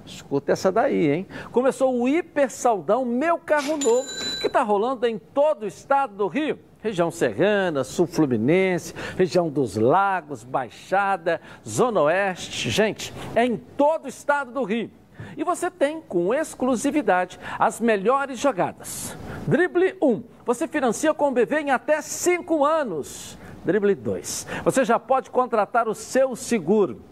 escuta essa daí, hein? Começou o Hiper Saldão Meu Carro Novo, que está rolando em todo o estado do Rio. Região Serrana, Sul Fluminense, região dos Lagos, Baixada, Zona Oeste. Gente, é em todo o estado do Rio. E você tem, com exclusividade, as melhores jogadas. Drible 1. Você financia com o BV em até 5 anos. Drible 2. Você já pode contratar o seu seguro.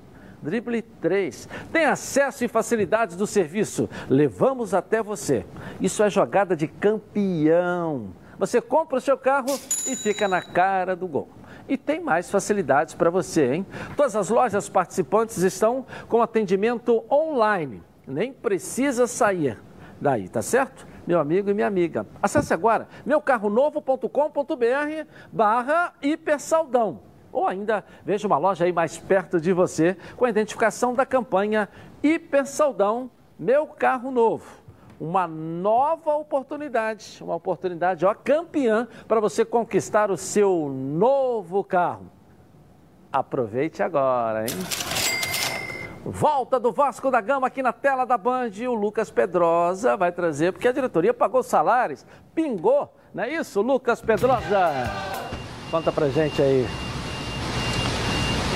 Drible 3. Tem acesso e facilidades do serviço. Levamos até você. Isso é jogada de campeão. Você compra o seu carro e fica na cara do gol. E tem mais facilidades para você, hein? Todas as lojas participantes estão com atendimento online. Nem precisa sair daí, tá certo? Meu amigo e minha amiga. Acesse agora meucarronovo.com.br barra hipersaldão. Ou ainda veja uma loja aí mais perto de você com a identificação da campanha Hipersaldão Meu Carro Novo uma nova oportunidade, uma oportunidade ó, campeã para você conquistar o seu novo carro. Aproveite agora, hein? Volta do Vasco da Gama aqui na tela da Band. O Lucas Pedrosa vai trazer, porque a diretoria pagou salários, pingou, não é isso, Lucas Pedrosa? Conta pra gente aí.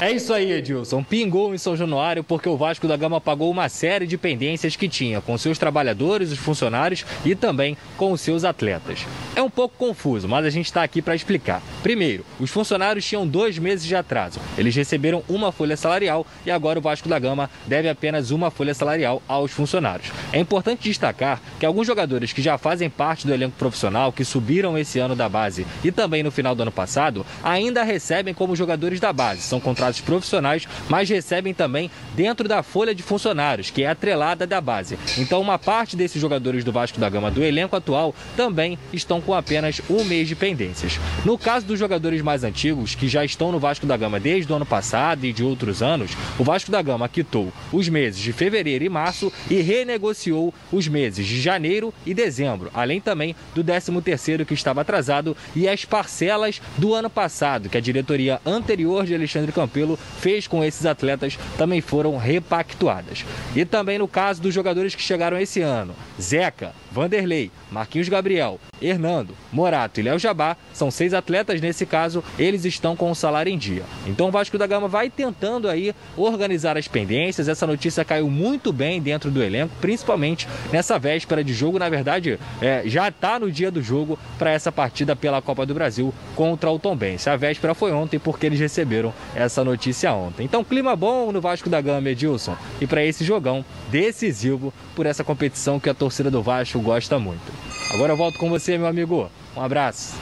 É isso aí, Edilson. Pingou em São Januário porque o Vasco da Gama pagou uma série de pendências que tinha com seus trabalhadores, os funcionários e também com os seus atletas. É um pouco confuso, mas a gente está aqui para explicar. Primeiro, os funcionários tinham dois meses de atraso. Eles receberam uma folha salarial e agora o Vasco da Gama deve apenas uma folha salarial aos funcionários. É importante destacar que alguns jogadores que já fazem parte do elenco profissional, que subiram esse ano da base e também no final do ano passado, ainda recebem como jogadores da base. São contratos passes profissionais, mas recebem também dentro da folha de funcionários, que é atrelada da base. Então, uma parte desses jogadores do Vasco da Gama do elenco atual também estão com apenas um mês de pendências. No caso dos jogadores mais antigos, que já estão no Vasco da Gama desde o ano passado e de outros anos, o Vasco da Gama quitou os meses de fevereiro e março e renegociou os meses de janeiro e dezembro, além também do 13º que estava atrasado e as parcelas do ano passado, que a diretoria anterior de Alexandre Campelo fez com esses atletas, também foram repactuadas. E também no caso dos jogadores que chegaram esse ano, Zeca, Vanderlei, Marquinhos Gabriel, Hernando, Morato e Léo Jabá são seis atletas nesse caso, eles estão com o salário em dia. Então o Vasco da Gama vai tentando aí organizar as pendências. Essa notícia caiu muito bem dentro do elenco, principalmente nessa véspera de jogo. Na verdade, é, já está no dia do jogo para essa partida pela Copa do Brasil contra o Tombense. A véspera foi ontem porque eles receberam essa notícia ontem. Então clima bom no Vasco da Gama, Edilson, e para esse jogão decisivo por essa competição que a torcida do Vasco gosta muito. Agora eu volto com você, meu amigo. Um abraço.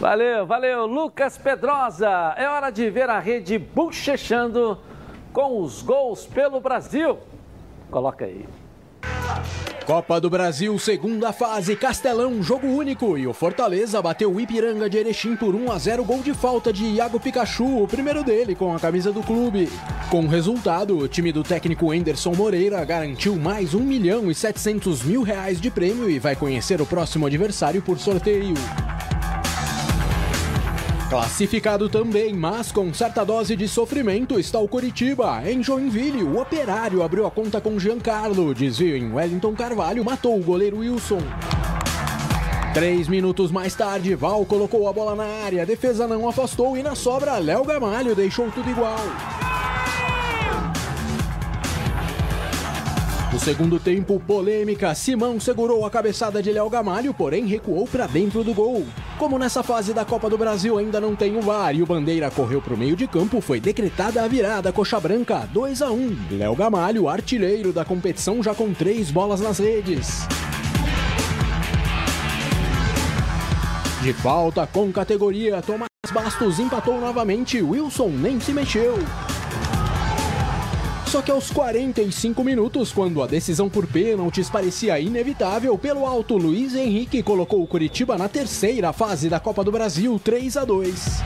Valeu, valeu, Lucas Pedrosa. É hora de ver a rede bochechando com os gols pelo Brasil. Coloca aí. Copa do Brasil, segunda fase, Castelão, jogo único. E o Fortaleza bateu o Ipiranga de Erechim por 1 a 0 gol de falta de Iago Pikachu, o primeiro dele com a camisa do clube. Com o resultado, o time do técnico Anderson Moreira garantiu mais 1 milhão e 700 mil reais de prêmio e vai conhecer o próximo adversário por sorteio. Classificado também, mas com certa dose de sofrimento, está o Curitiba. Em Joinville, o operário abriu a conta com Giancarlo. Desvio em Wellington Carvalho matou o goleiro Wilson. Três minutos mais tarde, Val colocou a bola na área, a defesa não afastou e na sobra, Léo Gamalho deixou tudo igual. No segundo tempo, polêmica. Simão segurou a cabeçada de Léo Gamalho, porém recuou para dentro do gol. Como nessa fase da Copa do Brasil ainda não tem o VAR e o Bandeira correu para o meio de campo, foi decretada a virada coxa branca 2 a 1. Léo Gamalho, artilheiro da competição, já com três bolas nas redes. De falta com categoria, Tomás Bastos empatou novamente, Wilson nem se mexeu. Só que aos 45 minutos, quando a decisão por pênaltis parecia inevitável, pelo alto Luiz Henrique colocou o Curitiba na terceira fase da Copa do Brasil, 3 a 2.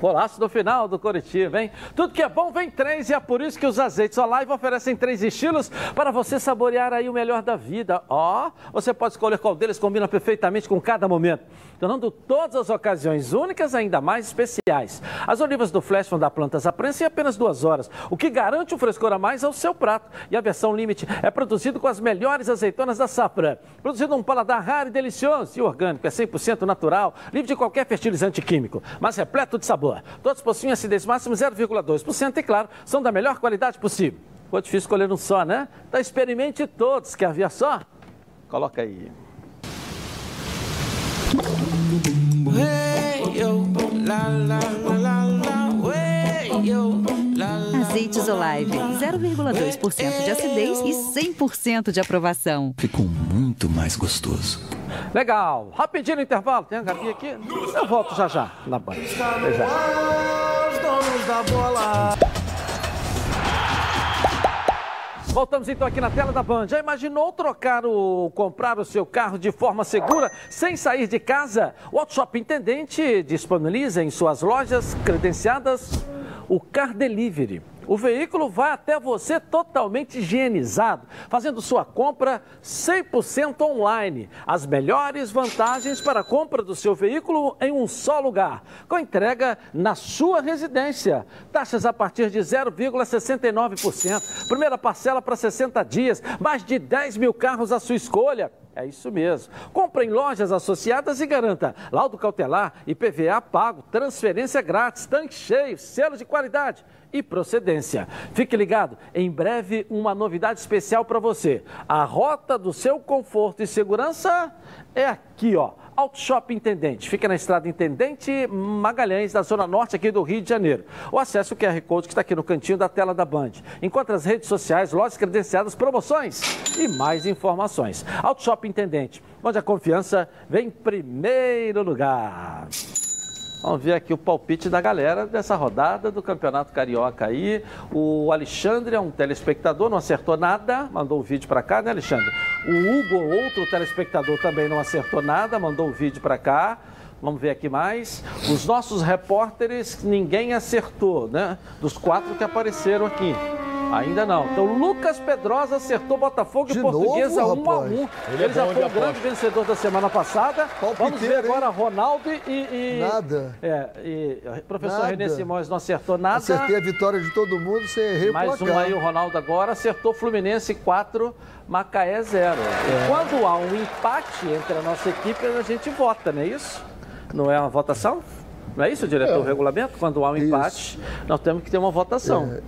Golaço do final do Curitiba, hein? Tudo que é bom vem três e é por isso que os azeites Olive oferecem três estilos para você saborear aí o melhor da vida. Ó, você pode escolher qual deles combina perfeitamente com cada momento, tornando todas as ocasiões únicas ainda mais especiais. As olivas do Flash vão dar plantas à prensa em apenas duas horas, o que garante um frescor a mais ao seu prato. E a versão Limite é produzido com as melhores azeitonas da Safra, produzido um paladar raro e delicioso e orgânico, é 100% natural, livre de qualquer fertilizante químico, mas repleto de sabor. Todos possuem acidez máxima 0,2% e, claro, são da melhor qualidade possível. Ficou difícil escolher um só, né? Então experimente todos. Quer ver só? Coloca aí. Azeites Olive, 0,2% de acidez e 100% de aprovação. Ficou muito mais gostoso. Legal. Rapidinho no intervalo. Tem a Gabi aqui? Eu volto já já na banca. Já. Os donos da bola. Voltamos então aqui na tela da Band. Já imaginou trocar o comprar o seu carro de forma segura sem sair de casa? O Auto Intendente disponibiliza em suas lojas credenciadas o Car Delivery. O veículo vai até você totalmente higienizado, fazendo sua compra 100% online. As melhores vantagens para a compra do seu veículo em um só lugar, com entrega na sua residência. Taxas a partir de 0,69%. Primeira parcela para 60 dias, mais de 10 mil carros à sua escolha. É isso mesmo. Compre em lojas associadas e garanta laudo cautelar e PVA pago, transferência grátis, tanque cheio, selo de qualidade e procedência. Fique ligado, em breve uma novidade especial para você. A rota do seu conforto e segurança é aqui, ó. Auto Shop Intendente. Fica na estrada Intendente Magalhães, da Zona Norte aqui do Rio de Janeiro. Ou acesse o QR Code que está aqui no cantinho da tela da Band. Encontre as redes sociais, lojas credenciadas, promoções e mais informações. Auto Shop Intendente, onde a confiança vem em primeiro lugar. Vamos ver aqui o palpite da galera dessa rodada do Campeonato Carioca aí. O Alexandre é um telespectador, não acertou nada, mandou o vídeo para cá, né, Alexandre? O Hugo, outro telespectador, também não acertou nada, mandou o vídeo para cá. Vamos ver aqui mais. Os nossos repórteres, ninguém acertou, né? Dos quatro que apareceram aqui. Ainda não. Então, Lucas Pedrosa acertou Botafogo De e Portuguesa novo, 1 a 1 rapaz? Ele Ele, é já foi o grande aposta. vencedor da semana passada. Vamos ver Palpiteiro, hein? agora Ronaldo e. e- Nada. É, e o professor Nada. Renê Simões não acertou nada. Acertei a vitória de todo mundo, sem errei o Mais um aí, o Ronaldo agora acertou Fluminense 4, Macaé 0. É. Quando há um empate entre a nossa equipe, a gente vota, não é isso? Não é uma votação? Não é isso, diretor? O regulamento? Quando há um empate, nós temos que ter uma votação. Isso,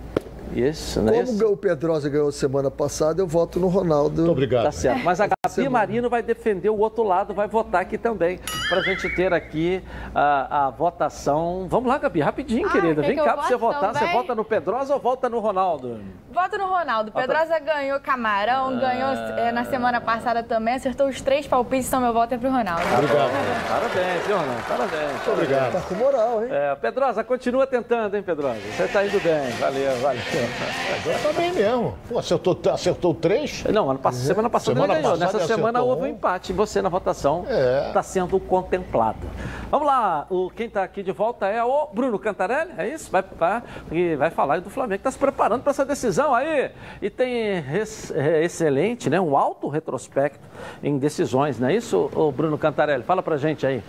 não é Como isso? o Pedrosa ganhou semana passada, eu voto no Ronaldo. Muito obrigado. Tá certo. Mas a Gabi Marino vai defender o outro lado, vai votar aqui também, para a gente ter aqui a, a votação. Vamos lá, Gabi, rapidinho, Ah, querida. quer Vem que cá para você vote votar. Você também? vota no Pedrosa ou vota no Ronaldo? Voto no Ronaldo. Pedrosa ganhou Camarão, ganhou é, na semana passada também, acertou os três palpites, então meu voto é pro Ronaldo. Parabéns, viu, Ronaldo? Parabéns. Muito obrigado. Tá com moral, hein? É, Pedrosa, continua tentando, hein, Pedrosa? Você tá indo bem. Valeu, valeu. Agora tá bem mesmo. Pô, acertou, acertou três? Não, ano semana passada Semana ele ganhou. Nessa semana houve um empate. Você na votação está sendo contemplado. Vamos lá, o, quem está aqui de volta é o Bruno Cantarelli, é isso? Vai, vai, e vai falar do Flamengo, está se preparando para essa decisão aí. E tem res- é, excelente, né? Um alto retrospecto em decisões, não é isso, o Bruno Cantarelli? Fala pra gente aí.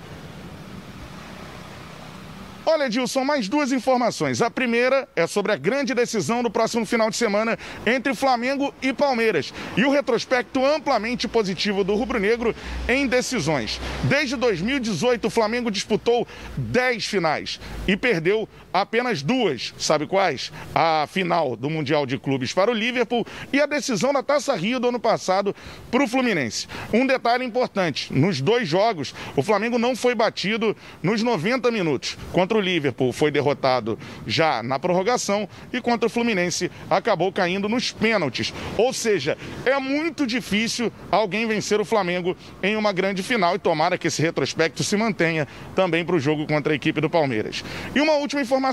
Olha, Edilson, mais duas informações. A primeira é sobre a grande decisão do próximo final de semana entre Flamengo e Palmeiras. E o retrospecto amplamente positivo do rubro-negro em decisões. Desde 2018, o Flamengo disputou 10 finais e perdeu apenas duas. Sabe quais? A final do Mundial de Clubes para o Liverpool e a decisão da Taça Rio do ano passado para o Fluminense. Um detalhe importante: nos dois jogos, o Flamengo não foi batido nos 90 minutos. Contra o Liverpool foi derrotado já na prorrogação e contra o Fluminense acabou caindo nos pênaltis. Ou seja, é muito difícil alguém vencer o Flamengo em uma grande final e tomara que esse retrospecto se mantenha também para o jogo contra a equipe do Palmeiras. E uma última informação: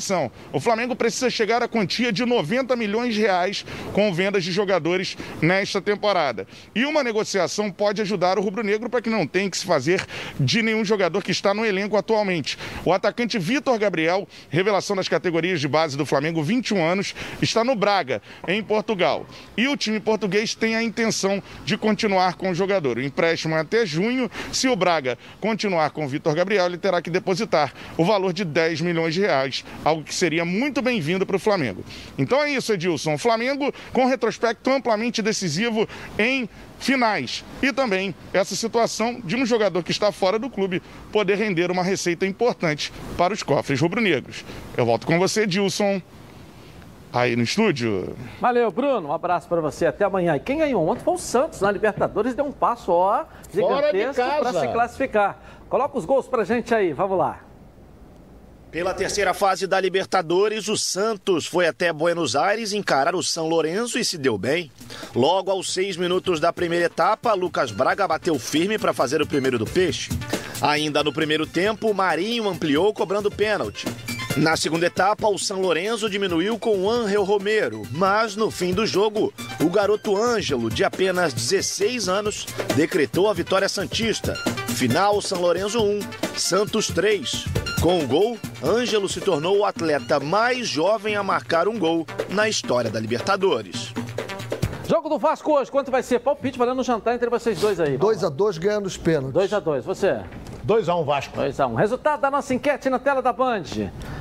o Flamengo precisa chegar à quantia de 90 milhões de reais com vendas de jogadores nesta temporada. E uma negociação pode ajudar o rubro-negro para que não tenha que se fazer de nenhum jogador que está no elenco atualmente. O atacante Vitor Gabriel, revelação das categorias de base do Flamengo, 21 anos, está no Braga, em Portugal. E o time português tem a intenção de continuar com o jogador. O empréstimo é até junho. Se o Braga continuar com o Vitor Gabriel, ele terá que depositar o valor de 10 milhões de reais, algo que seria muito bem-vindo para o Flamengo. Então é isso, Edilson. O Flamengo com retrospecto amplamente decisivo em finais. E também essa situação de um jogador que está fora do clube poder render uma receita importante para os cofres rubro-negros. Eu volto com você, Edilson. Aí no estúdio. Valeu, Bruno. Um abraço para você. Até amanhã. E quem ganhou ontem foi o Santos na Libertadores. Deu um passo, ó, gigantesco para se classificar. Coloca os gols pra gente aí. Vamos lá. Pela terceira fase da Libertadores, o Santos foi até Buenos Aires encarar o São Lourenço e se deu bem. Logo aos seis minutos da primeira etapa, Lucas Braga bateu firme para fazer o primeiro do peixe. Ainda no primeiro tempo, Marinho ampliou cobrando pênalti. Na segunda etapa, o São Lourenço diminuiu com o Ángel Romero, mas no fim do jogo, o garoto Ângelo, de apenas 16 anos, decretou a vitória santista. Final São Lourenço 1, Santos 3. Com o gol, Ângelo se tornou o atleta mais jovem a marcar um gol na história da Libertadores. Jogo do Vasco hoje, quanto vai ser? Palpite valendo no jantar entre vocês dois aí. 2x2 ganhando os pênaltis. 2x2, você? 2x1 Vasco. 2x1. Resultado da nossa enquete na tela da Band.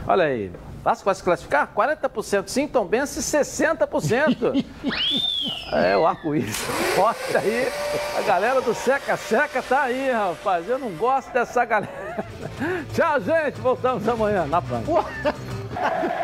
Olha aí. Vasco vai se classificar? 40% sim, Tom Bense 60%. é, o arco-íris. Forte aí. A galera do Seca Seca tá aí, rapaz. Eu não gosto dessa galera. Tchau, gente. Voltamos amanhã na Band.